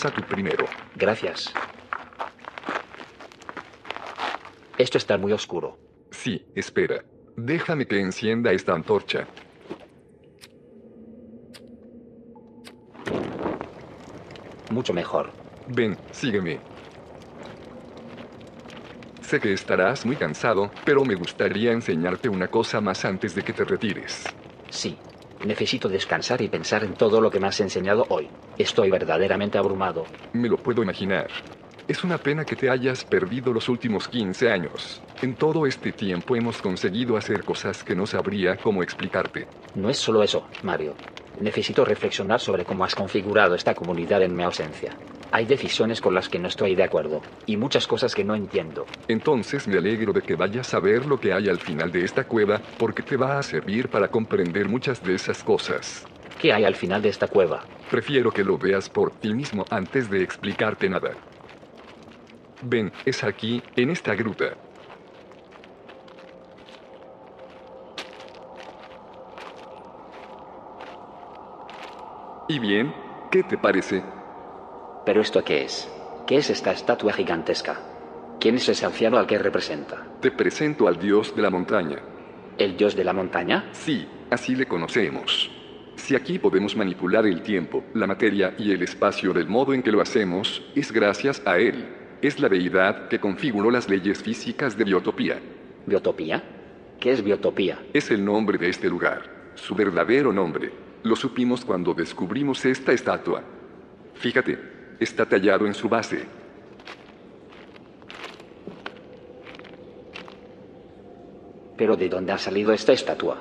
Pasa tú primero. Gracias. Esto está muy oscuro. Sí, espera. Déjame que encienda esta antorcha. Mucho mejor. Ven, sígueme. Sé que estarás muy cansado, pero me gustaría enseñarte una cosa más antes de que te retires. Sí. Necesito descansar y pensar en todo lo que me has enseñado hoy. Estoy verdaderamente abrumado. Me lo puedo imaginar. Es una pena que te hayas perdido los últimos 15 años. En todo este tiempo hemos conseguido hacer cosas que no sabría cómo explicarte. No es solo eso, Mario. Necesito reflexionar sobre cómo has configurado esta comunidad en mi ausencia. Hay decisiones con las que no estoy de acuerdo y muchas cosas que no entiendo. Entonces me alegro de que vayas a ver lo que hay al final de esta cueva porque te va a servir para comprender muchas de esas cosas. ¿Qué hay al final de esta cueva? Prefiero que lo veas por ti mismo antes de explicarte nada. Ven, es aquí, en esta gruta. ¿Y bien? ¿Qué te parece? ¿Pero esto qué es? ¿Qué es esta estatua gigantesca? ¿Quién es ese anciano al que representa? Te presento al dios de la montaña. ¿El dios de la montaña? Sí, así le conocemos. Si aquí podemos manipular el tiempo, la materia y el espacio del modo en que lo hacemos, es gracias a él. Es la deidad que configuró las leyes físicas de Biotopía. ¿Biotopía? ¿Qué es biotopía? Es el nombre de este lugar, su verdadero nombre. Lo supimos cuando descubrimos esta estatua. Fíjate, está tallado en su base. ¿Pero de dónde ha salido esta estatua?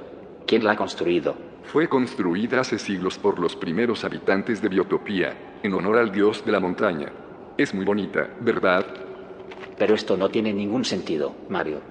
¿Quién la ha construido? Fue construida hace siglos por los primeros habitantes de Biotopía, en honor al dios de la montaña. Es muy bonita, ¿verdad? Pero esto no tiene ningún sentido, Mario.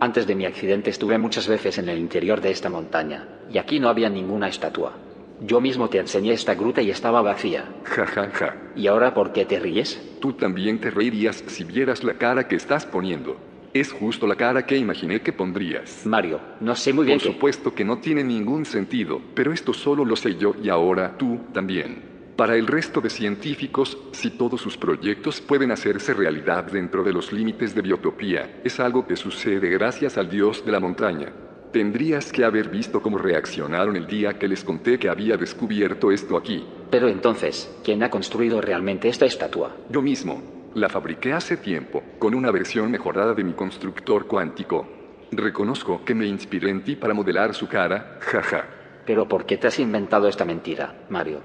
Antes de mi accidente estuve muchas veces en el interior de esta montaña, y aquí no había ninguna estatua. Yo mismo te enseñé esta gruta y estaba vacía. Ja, ja, ja. ¿Y ahora por qué te ríes? Tú también te reirías si vieras la cara que estás poniendo. Es justo la cara que imaginé que pondrías. Mario, no sé muy bien Por supuesto que no tiene ningún sentido, pero esto solo lo sé yo y ahora tú también. Para el resto de científicos, si todos sus proyectos pueden hacerse realidad dentro de los límites de biotopía, es algo que sucede gracias al dios de la montaña. Tendrías que haber visto cómo reaccionaron el día que les conté que había descubierto esto aquí. Pero entonces, ¿quién ha construido realmente esta estatua? Yo mismo. La fabriqué hace tiempo, con una versión mejorada de mi constructor cuántico. Reconozco que me inspiré en ti para modelar su cara, jaja. Pero ¿por qué te has inventado esta mentira, Mario?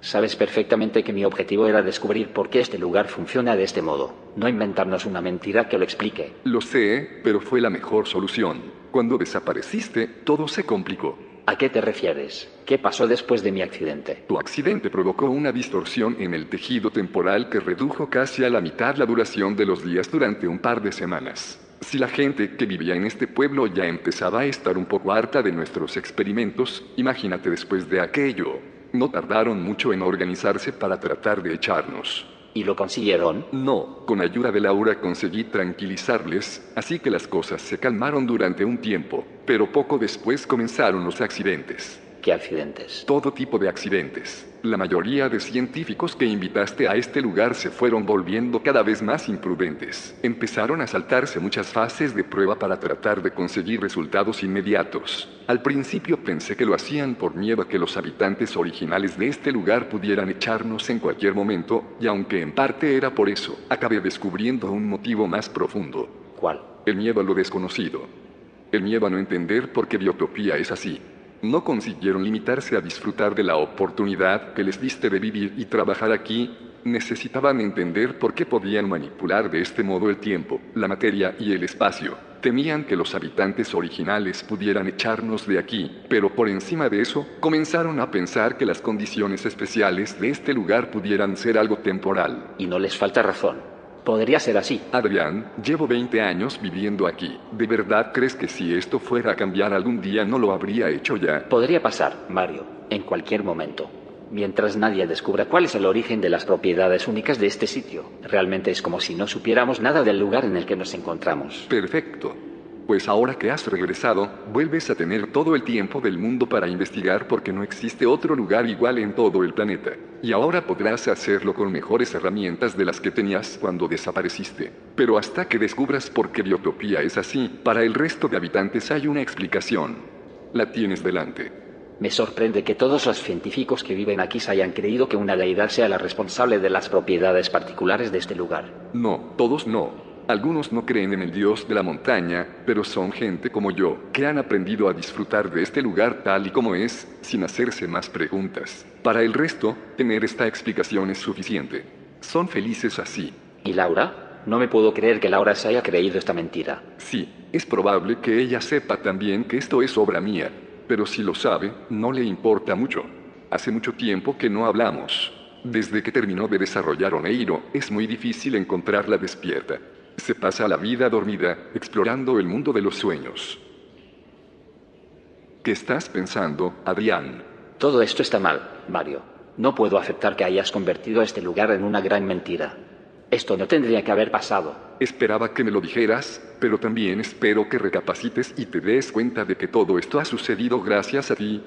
Sabes perfectamente que mi objetivo era descubrir por qué este lugar funciona de este modo, no inventarnos una mentira que lo explique. Lo sé, pero fue la mejor solución. Cuando desapareciste, todo se complicó. ¿A qué te refieres? ¿Qué pasó después de mi accidente? Tu accidente provocó una distorsión en el tejido temporal que redujo casi a la mitad la duración de los días durante un par de semanas. Si la gente que vivía en este pueblo ya empezaba a estar un poco harta de nuestros experimentos, imagínate después de aquello. No tardaron mucho en organizarse para tratar de echarnos. ¿Y lo consiguieron? No, con ayuda de Laura conseguí tranquilizarles, así que las cosas se calmaron durante un tiempo, pero poco después comenzaron los accidentes. ¿Qué accidentes? Todo tipo de accidentes. La mayoría de científicos que invitaste a este lugar se fueron volviendo cada vez más imprudentes. Empezaron a saltarse muchas fases de prueba para tratar de conseguir resultados inmediatos. Al principio pensé que lo hacían por miedo a que los habitantes originales de este lugar pudieran echarnos en cualquier momento, y aunque en parte era por eso, acabé descubriendo un motivo más profundo. ¿Cuál? El miedo a lo desconocido. El miedo a no entender por qué Biotopía es así. No consiguieron limitarse a disfrutar de la oportunidad que les diste de vivir y trabajar aquí, necesitaban entender por qué podían manipular de este modo el tiempo, la materia y el espacio. Temían que los habitantes originales pudieran echarnos de aquí, pero por encima de eso, comenzaron a pensar que las condiciones especiales de este lugar pudieran ser algo temporal. Y no les falta razón. Podría ser así. Adrián, llevo 20 años viviendo aquí. ¿De verdad crees que si esto fuera a cambiar algún día no lo habría hecho ya? Podría pasar, Mario, en cualquier momento. Mientras nadie descubra cuál es el origen de las propiedades únicas de este sitio. Realmente es como si no supiéramos nada del lugar en el que nos encontramos. Perfecto. Pues ahora que has regresado, vuelves a tener todo el tiempo del mundo para investigar porque no existe otro lugar igual en todo el planeta. Y ahora podrás hacerlo con mejores herramientas de las que tenías cuando desapareciste. Pero hasta que descubras por qué Biotopía es así, para el resto de habitantes hay una explicación. La tienes delante. Me sorprende que todos los científicos que viven aquí se hayan creído que una deidad sea la responsable de las propiedades particulares de este lugar. No, todos no. Algunos no creen en el dios de la montaña, pero son gente como yo, que han aprendido a disfrutar de este lugar tal y como es, sin hacerse más preguntas. Para el resto, tener esta explicación es suficiente. Son felices así. ¿Y Laura? No me puedo creer que Laura se haya creído esta mentira. Sí, es probable que ella sepa también que esto es obra mía, pero si lo sabe, no le importa mucho. Hace mucho tiempo que no hablamos. Desde que terminó de desarrollar Oneiro, es muy difícil encontrarla despierta. Se pasa la vida dormida, explorando el mundo de los sueños. ¿Qué estás pensando, Adrián? Todo esto está mal, Mario. No puedo aceptar que hayas convertido este lugar en una gran mentira. Esto no tendría que haber pasado. Esperaba que me lo dijeras, pero también espero que recapacites y te des cuenta de que todo esto ha sucedido gracias a ti.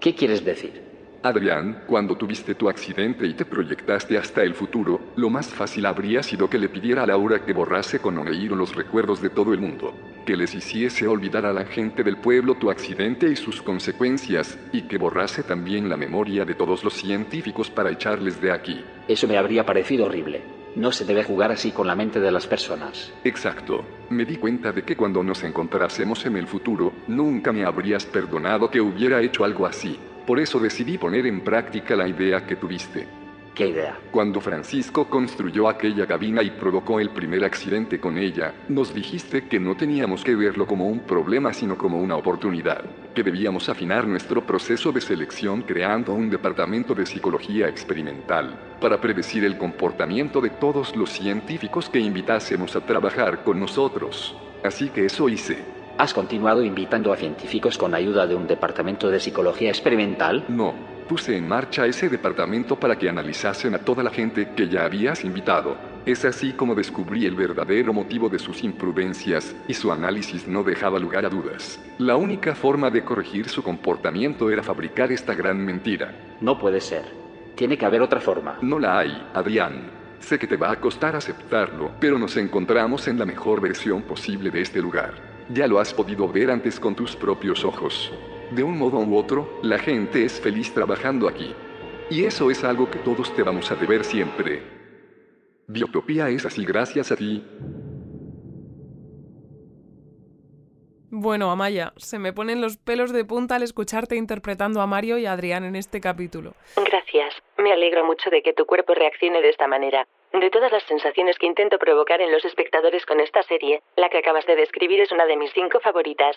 ¿Qué quieres decir? Adrián, cuando tuviste tu accidente y te proyectaste hasta el futuro, lo más fácil habría sido que le pidiera a Laura que borrase con Oneiro los recuerdos de todo el mundo, que les hiciese olvidar a la gente del pueblo tu accidente y sus consecuencias, y que borrase también la memoria de todos los científicos para echarles de aquí. Eso me habría parecido horrible. No se debe jugar así con la mente de las personas. Exacto. Me di cuenta de que cuando nos encontrásemos en el futuro, nunca me habrías perdonado que hubiera hecho algo así. Por eso decidí poner en práctica la idea que tuviste. ¿Qué idea? Cuando Francisco construyó aquella cabina y provocó el primer accidente con ella, nos dijiste que no teníamos que verlo como un problema, sino como una oportunidad, que debíamos afinar nuestro proceso de selección creando un departamento de psicología experimental, para predecir el comportamiento de todos los científicos que invitásemos a trabajar con nosotros. Así que eso hice. ¿Has continuado invitando a científicos con ayuda de un departamento de psicología experimental? No, puse en marcha ese departamento para que analizasen a toda la gente que ya habías invitado. Es así como descubrí el verdadero motivo de sus imprudencias, y su análisis no dejaba lugar a dudas. La única forma de corregir su comportamiento era fabricar esta gran mentira. No puede ser. Tiene que haber otra forma. No la hay, Adrián. Sé que te va a costar aceptarlo, pero nos encontramos en la mejor versión posible de este lugar. Ya lo has podido ver antes con tus propios ojos. De un modo u otro, la gente es feliz trabajando aquí. Y eso es algo que todos te vamos a deber siempre. Biotopía es así gracias a ti. Bueno, Amaya, se me ponen los pelos de punta al escucharte interpretando a Mario y a Adrián en este capítulo. Gracias. Me alegro mucho de que tu cuerpo reaccione de esta manera. De todas las sensaciones que intento provocar en los espectadores con esta serie, la que acabas de describir es una de mis cinco favoritas.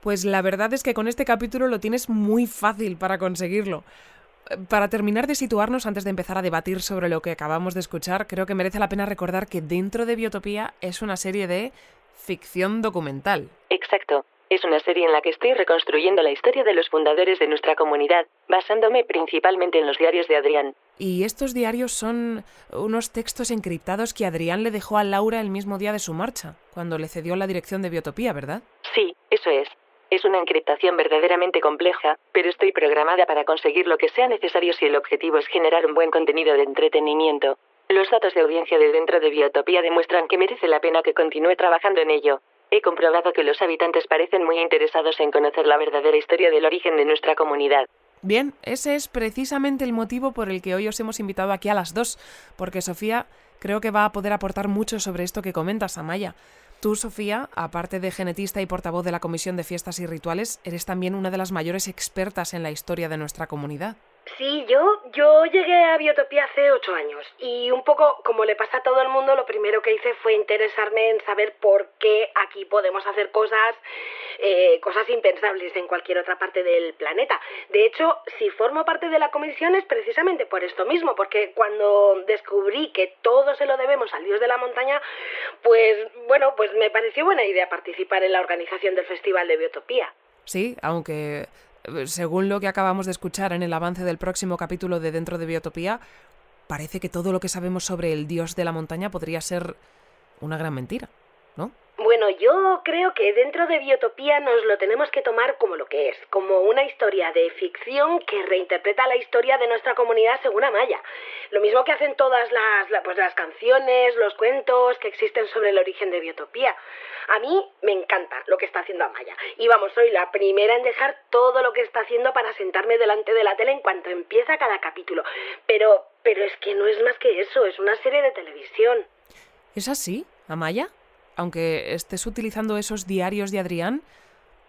Pues la verdad es que con este capítulo lo tienes muy fácil para conseguirlo. Para terminar de situarnos antes de empezar a debatir sobre lo que acabamos de escuchar, creo que merece la pena recordar que dentro de Biotopía es una serie de ficción documental. Exacto. Es una serie en la que estoy reconstruyendo la historia de los fundadores de nuestra comunidad, basándome principalmente en los diarios de Adrián. Y estos diarios son unos textos encriptados que Adrián le dejó a Laura el mismo día de su marcha, cuando le cedió la dirección de Biotopía, ¿verdad? Sí, eso es. Es una encriptación verdaderamente compleja, pero estoy programada para conseguir lo que sea necesario si el objetivo es generar un buen contenido de entretenimiento. Los datos de audiencia de dentro de Biotopía demuestran que merece la pena que continúe trabajando en ello. He comprobado que los habitantes parecen muy interesados en conocer la verdadera historia del origen de nuestra comunidad. Bien, ese es precisamente el motivo por el que hoy os hemos invitado aquí a las dos, porque Sofía creo que va a poder aportar mucho sobre esto que comentas, Amaya. Tú, Sofía, aparte de genetista y portavoz de la Comisión de Fiestas y Rituales, eres también una de las mayores expertas en la historia de nuestra comunidad. Sí, yo, yo llegué a Biotopía hace ocho años y un poco como le pasa a todo el mundo, lo primero que hice fue interesarme en saber por qué aquí podemos hacer cosas, eh, cosas impensables en cualquier otra parte del planeta. De hecho, si formo parte de la comisión es precisamente por esto mismo, porque cuando descubrí que todo se lo debemos al dios de la montaña, pues bueno, pues me pareció buena idea participar en la organización del Festival de Biotopía. Sí, aunque según lo que acabamos de escuchar en el avance del próximo capítulo de Dentro de Biotopía, parece que todo lo que sabemos sobre el dios de la montaña podría ser una gran mentira. Bueno, yo creo que dentro de Biotopía nos lo tenemos que tomar como lo que es, como una historia de ficción que reinterpreta la historia de nuestra comunidad según Amaya. Lo mismo que hacen todas las, pues, las canciones, los cuentos que existen sobre el origen de Biotopía. A mí me encanta lo que está haciendo Amaya. Y vamos, soy la primera en dejar todo lo que está haciendo para sentarme delante de la tele en cuanto empieza cada capítulo. Pero, pero es que no es más que eso, es una serie de televisión. ¿Es así, Amaya? Aunque estés utilizando esos diarios de Adrián,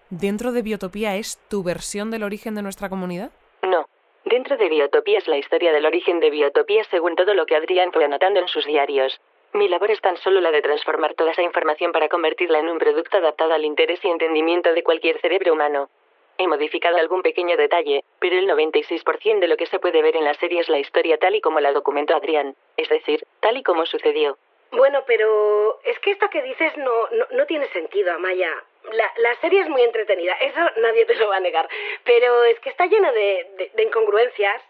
¿dentro de Biotopía es tu versión del origen de nuestra comunidad? No. Dentro de Biotopía es la historia del origen de Biotopía según todo lo que Adrián fue anotando en sus diarios. Mi labor es tan solo la de transformar toda esa información para convertirla en un producto adaptado al interés y entendimiento de cualquier cerebro humano. He modificado algún pequeño detalle, pero el 96% de lo que se puede ver en la serie es la historia tal y como la documentó Adrián, es decir, tal y como sucedió. Bueno, pero es que esto que dices no, no, no tiene sentido, Amaya la, la, serie es muy entretenida, eso nadie te lo va a negar, pero es que está lleno de, de, incongruencias.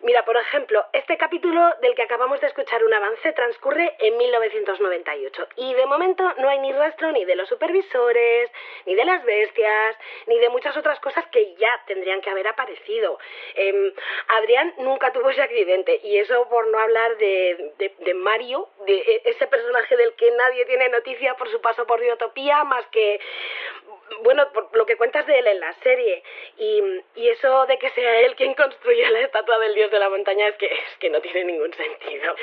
Mira, por ejemplo, este capítulo del que acabamos de escuchar un avance transcurre en 1998 y de momento no hay ni rastro ni de los supervisores, ni de las bestias, ni de muchas otras cosas que ya tendrían que haber aparecido. Eh, Adrián nunca tuvo ese accidente y eso por no hablar de, de, de Mario, de e, ese personaje del que nadie tiene noticia por su paso por Biotopía, más que bueno, por lo que cuentas de él en la serie y, y, eso de que sea él quien construye la estatua del dios de la montaña es que, es que no tiene ningún sentido.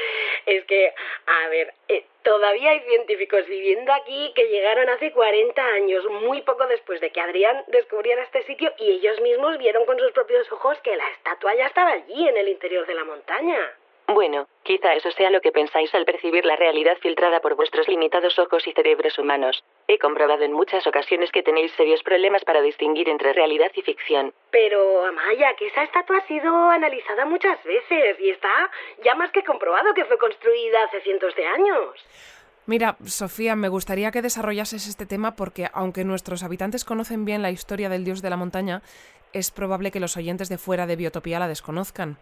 Es que, a ver, eh, todavía hay científicos viviendo aquí que llegaron hace 40 años, muy poco después de que Adrián descubriera este sitio y ellos mismos vieron con sus propios ojos que la estatua ya estaba allí en el interior de la montaña. Bueno, quizá eso sea lo que pensáis al percibir la realidad filtrada por vuestros limitados ojos y cerebros humanos. He comprobado en muchas ocasiones que tenéis serios problemas para distinguir entre realidad y ficción. Pero, Amaya, que esa estatua ha sido analizada muchas veces y está ya más que comprobado que fue construida hace cientos de años. Mira, Sofía, me gustaría que desarrollases este tema porque, aunque nuestros habitantes conocen bien la historia del dios de la montaña, es probable que los oyentes de fuera de Biotopía la desconozcan.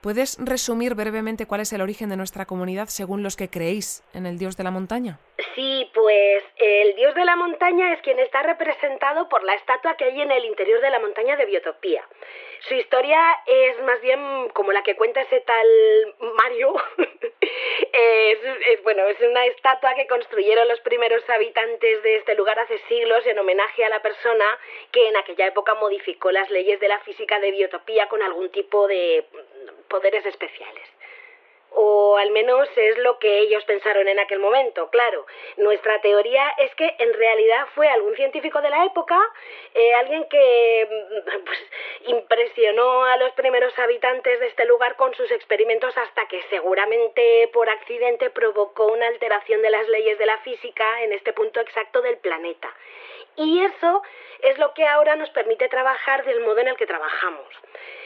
¿Puedes resumir brevemente cuál es el origen de nuestra comunidad según los que creéis en el dios de la montaña? Sí, pues el dios de la montaña es quien está representado por la estatua que hay en el interior de la montaña de Biotopía. Su historia es más bien como la que cuenta ese tal Mario. es, bueno, es una estatua que construyeron los primeros habitantes de este lugar hace siglos en homenaje a la persona que en aquella época modificó las leyes de la física de Biotopía con algún tipo de poderes especiales. O al menos es lo que ellos pensaron en aquel momento, claro. Nuestra teoría es que en realidad fue algún científico de la época, eh, alguien que mm, pues, impresionó a los primeros habitantes de este lugar con sus experimentos hasta que seguramente por accidente provocó una alteración de las leyes de la física en este punto exacto del planeta. Y eso es lo que ahora nos permite trabajar del modo en el que trabajamos.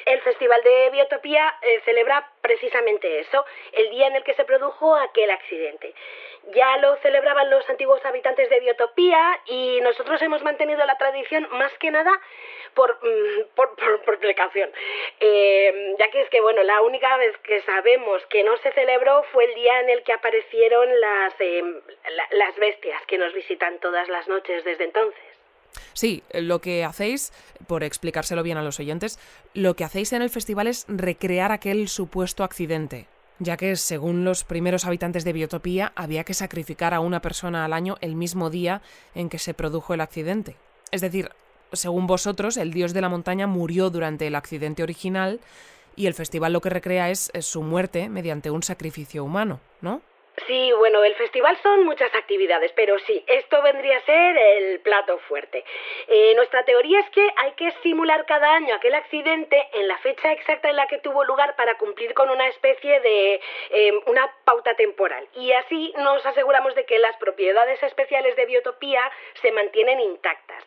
El Festival de Biotopía eh, celebra precisamente eso, el día en el que se produjo aquel accidente. Ya lo celebraban los antiguos habitantes de Biotopía y nosotros hemos mantenido la tradición más que nada por, mm, por, precaución. Eh, ya que es que, bueno, la única vez que sabemos que no se celebró fue el día en el que aparecieron las, eh, las bestias que nos visitan todas las noches desde entonces. Sí, lo que hacéis, por explicárselo bien a los oyentes, lo que hacéis en el festival es recrear aquel supuesto accidente, ya que según los primeros habitantes de Biotopía había que sacrificar a una persona al año el mismo día en que se produjo el accidente. Es decir, según vosotros, el dios de la montaña murió durante el accidente original y el festival lo que recrea es, su muerte mediante un sacrificio humano, ¿no? Sí, bueno, el festival son muchas actividades, pero sí, esto vendría a ser el plato fuerte. Eh, nuestra teoría es que hay que simular cada año aquel accidente en la fecha exacta en la que tuvo lugar para cumplir con una especie de em, una pauta temporal. Y así nos aseguramos de que las propiedades especiales de biotopía se mantienen intactas.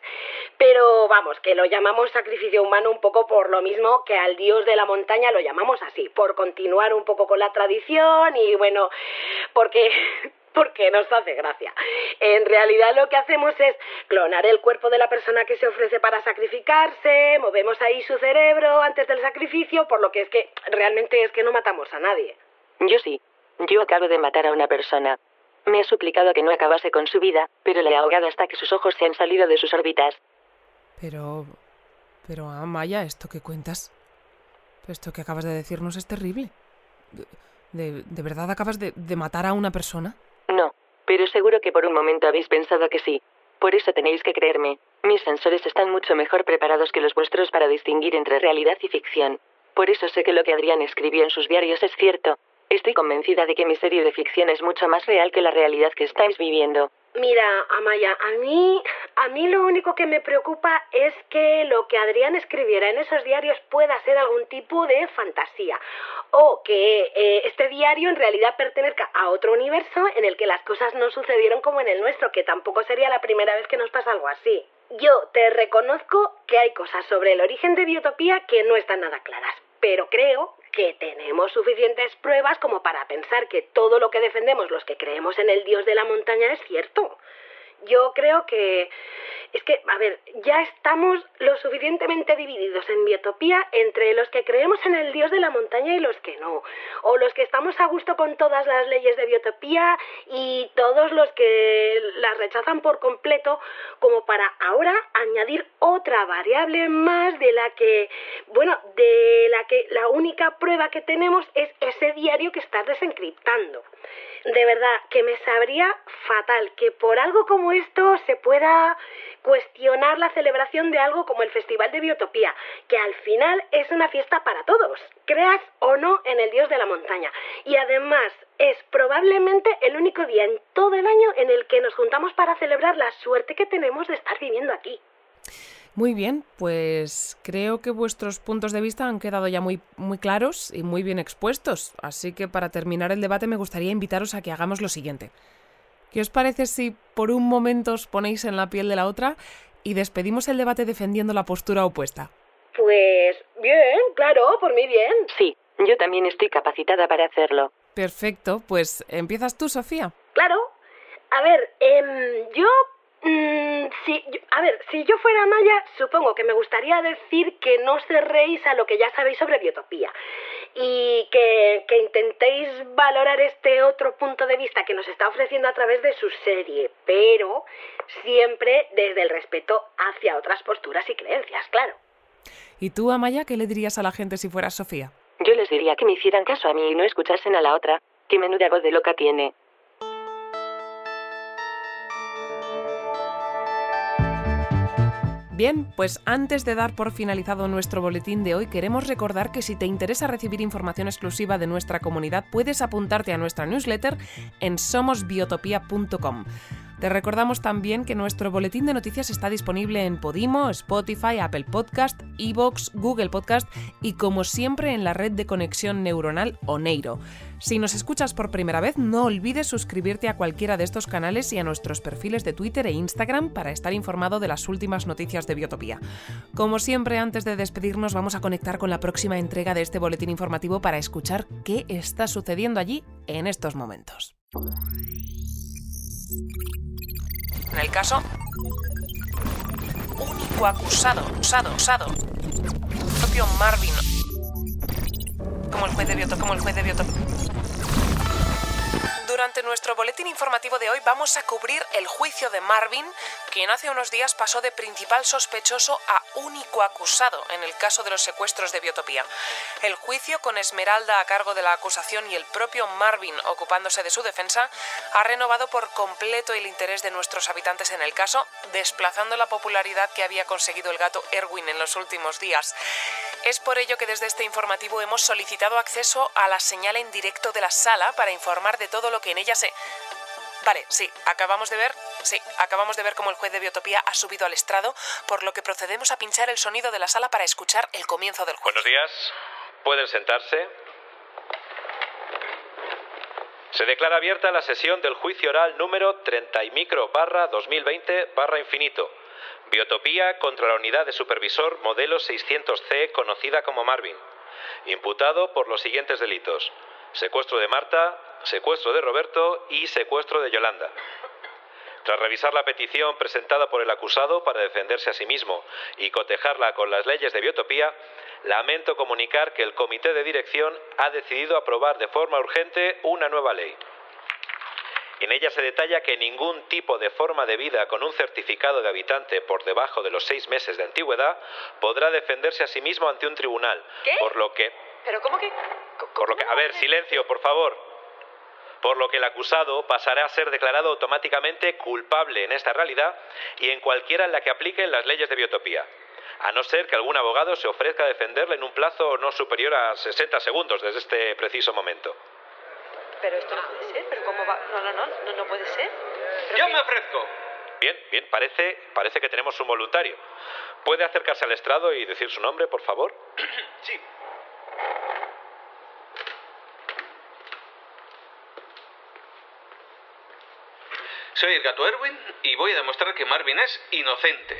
Pero vamos, que lo llamamos sacrificio humano un poco por lo mismo que al dios de la montaña lo llamamos así, por continuar un poco con la tradición y bueno, porque porque nos hace gracia. En realidad lo que hacemos es clonar el cuerpo de la persona que se ofrece para sacrificarse, movemos ahí su cerebro antes del sacrificio, por lo que es que realmente es que no matamos a nadie. Yo sí. Yo acabo de matar a una persona. Me ha suplicado que no acabase con su vida, pero le he ahogado hasta que sus ojos se han salido de sus órbitas. Pero... Pero, Amaya, ¿esto que cuentas? Esto que acabas de decirnos es terrible. ¿De, de verdad acabas de, de matar a una persona? No, pero seguro que por un momento habéis pensado que sí. Por eso tenéis que creerme. Mis sensores están mucho mejor preparados que los vuestros para distinguir entre realidad y ficción. Por eso sé que lo que Adrián escribió en sus diarios es cierto. Estoy convencida de que mi serie de ficción es mucho más real que la realidad que estáis viviendo. Mira, Amaya, a mí, a mí lo único que me preocupa es que lo que Adrián escribiera en esos diarios pueda ser algún tipo de fantasía o que eh, este diario en realidad pertenezca a otro universo en el que las cosas no sucedieron como en el nuestro, que tampoco sería la primera vez que nos pasa algo así. Yo te reconozco que hay cosas sobre el origen de Biotopía que no están nada claras, pero creo que tenemos suficientes pruebas como para pensar que todo lo que defendemos los que creemos en el dios de la montaña es cierto. Yo creo que es que, a ver, ya estamos lo suficientemente divididos en biotopía entre los que creemos en el dios de la montaña y los que no, o los que estamos a gusto con todas las leyes de biotopía y todos los que las rechazan por completo, como para ahora añadir otra variable más de la que, bueno, de la que la única prueba que tenemos es ese diario que estás desencriptando de verdad que me sabría fatal que por algo como esto se pueda cuestionar la celebración de algo como el Festival de Biotopía, que al final es una fiesta para todos, creas o no en el dios de la montaña. Y además es probablemente el único día en todo el año en el que nos juntamos para celebrar la suerte que tenemos de estar viviendo aquí. Muy bien, pues creo que vuestros puntos de vista han quedado ya muy, muy claros y muy bien expuestos. Así que para terminar el debate me gustaría invitaros a que hagamos lo siguiente. ¿Qué os parece si por un momento os ponéis en la piel de la otra y despedimos el debate defendiendo la postura opuesta? Pues bien, claro, por mí bien. Sí, yo también estoy capacitada para hacerlo. Perfecto, pues empiezas tú, Sofía. Claro. A ver, eh, yo Mm, sí, a ver, si yo fuera Maya, supongo que me gustaría decir que no cerréis a lo que ya sabéis sobre biotopía y que, que, intentéis valorar este otro punto de vista que nos está ofreciendo a través de su serie, pero siempre desde el respeto hacia otras posturas y creencias, claro. ¿Y tú, Amaya, qué le dirías a la gente si fueras Sofía? Yo les diría que me hicieran caso a mí y no escuchasen a la otra, que menuda voz de loca tiene. Bien, pues antes de dar por finalizado nuestro boletín de hoy, queremos recordar que si te interesa recibir información exclusiva de nuestra comunidad, puedes apuntarte a nuestra newsletter en somosbiotopia.com. Te recordamos también que nuestro boletín de noticias está disponible en Podimo, Spotify, Apple Podcast, Evox, Google Podcast y como siempre en la red de conexión neuronal Oneiro. Si nos escuchas por primera vez, no olvides suscribirte a cualquiera de estos canales y a nuestros perfiles de Twitter e Instagram para estar informado de las últimas noticias de Biotopía. Como siempre, antes de despedirnos, vamos a conectar con la próxima entrega de este boletín informativo para escuchar qué está sucediendo allí en estos momentos. En el caso, único acusado, usado, usado, propio Marvin, como el juez de Biotopía, como el juez de Biotopía. Durante nuestro boletín informativo de hoy vamos a cubrir el juicio de Marvin, quien hace unos días pasó de principal sospechoso a único acusado en el caso de los secuestros de Biotopía. El juicio, con Esmeralda a cargo de la acusación y el propio Marvin ocupándose de su defensa, ha renovado por completo el interés de nuestros habitantes en el caso, desplazando la popularidad que había conseguido el gato Erwin en los últimos días. Es por ello que desde este informativo hemos solicitado acceso a la señal en directo de la sala para informar de todo lo que en ella se... Vale, sí, acabamos de ver, sí, acabamos de ver cómo el juez de Biotopía ha subido al estrado, por lo que procedemos a pinchar el sonido de la sala para escuchar el comienzo del juicio. Buenos días, pueden sentarse. Se declara abierta la sesión del juicio oral número 30 y micro barra 2020 barra infinito. Biotopía contra la unidad de supervisor modelo 600C conocida como Marvin. Imputado por los siguientes delitos. Secuestro de Marta, secuestro de Roberto y secuestro de Yolanda. Tras revisar la petición presentada por el acusado para defenderse a sí mismo y cotejarla con las leyes de biotopía, lamento comunicar que el comité de dirección ha decidido aprobar de forma urgente una nueva ley. En ella se detalla que ningún tipo de forma de vida con un certificado de habitante por debajo de los seis meses de antigüedad podrá defenderse a sí mismo ante un tribunal. ¿Qué? Por lo que. ¿Pero cómo que.? Por lo que. A ver, silencio, por favor. Por lo que el acusado pasará a ser declarado automáticamente culpable en esta realidad y en cualquiera en la que apliquen las leyes de biotopía. A no ser que algún abogado se ofrezca a defenderle en un plazo no superior a 60 segundos desde este preciso momento. Pero esto no puede ser, pero ¿cómo va? No, no, no, no, no puede ser. Pero Yo que- me ofrezco. Bien, bien, parece, parece que tenemos un voluntario. ¿Puede acercarse al estrado y decir su nombre, por favor? Sí. Soy el gato Erwin y voy a demostrar que Marvin es inocente.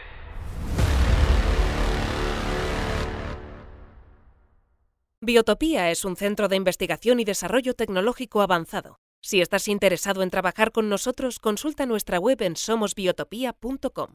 Biotopía es un centro de investigación y desarrollo tecnológico avanzado. Si estás interesado en trabajar con nosotros, consulta nuestra web en somosbiotopía.com.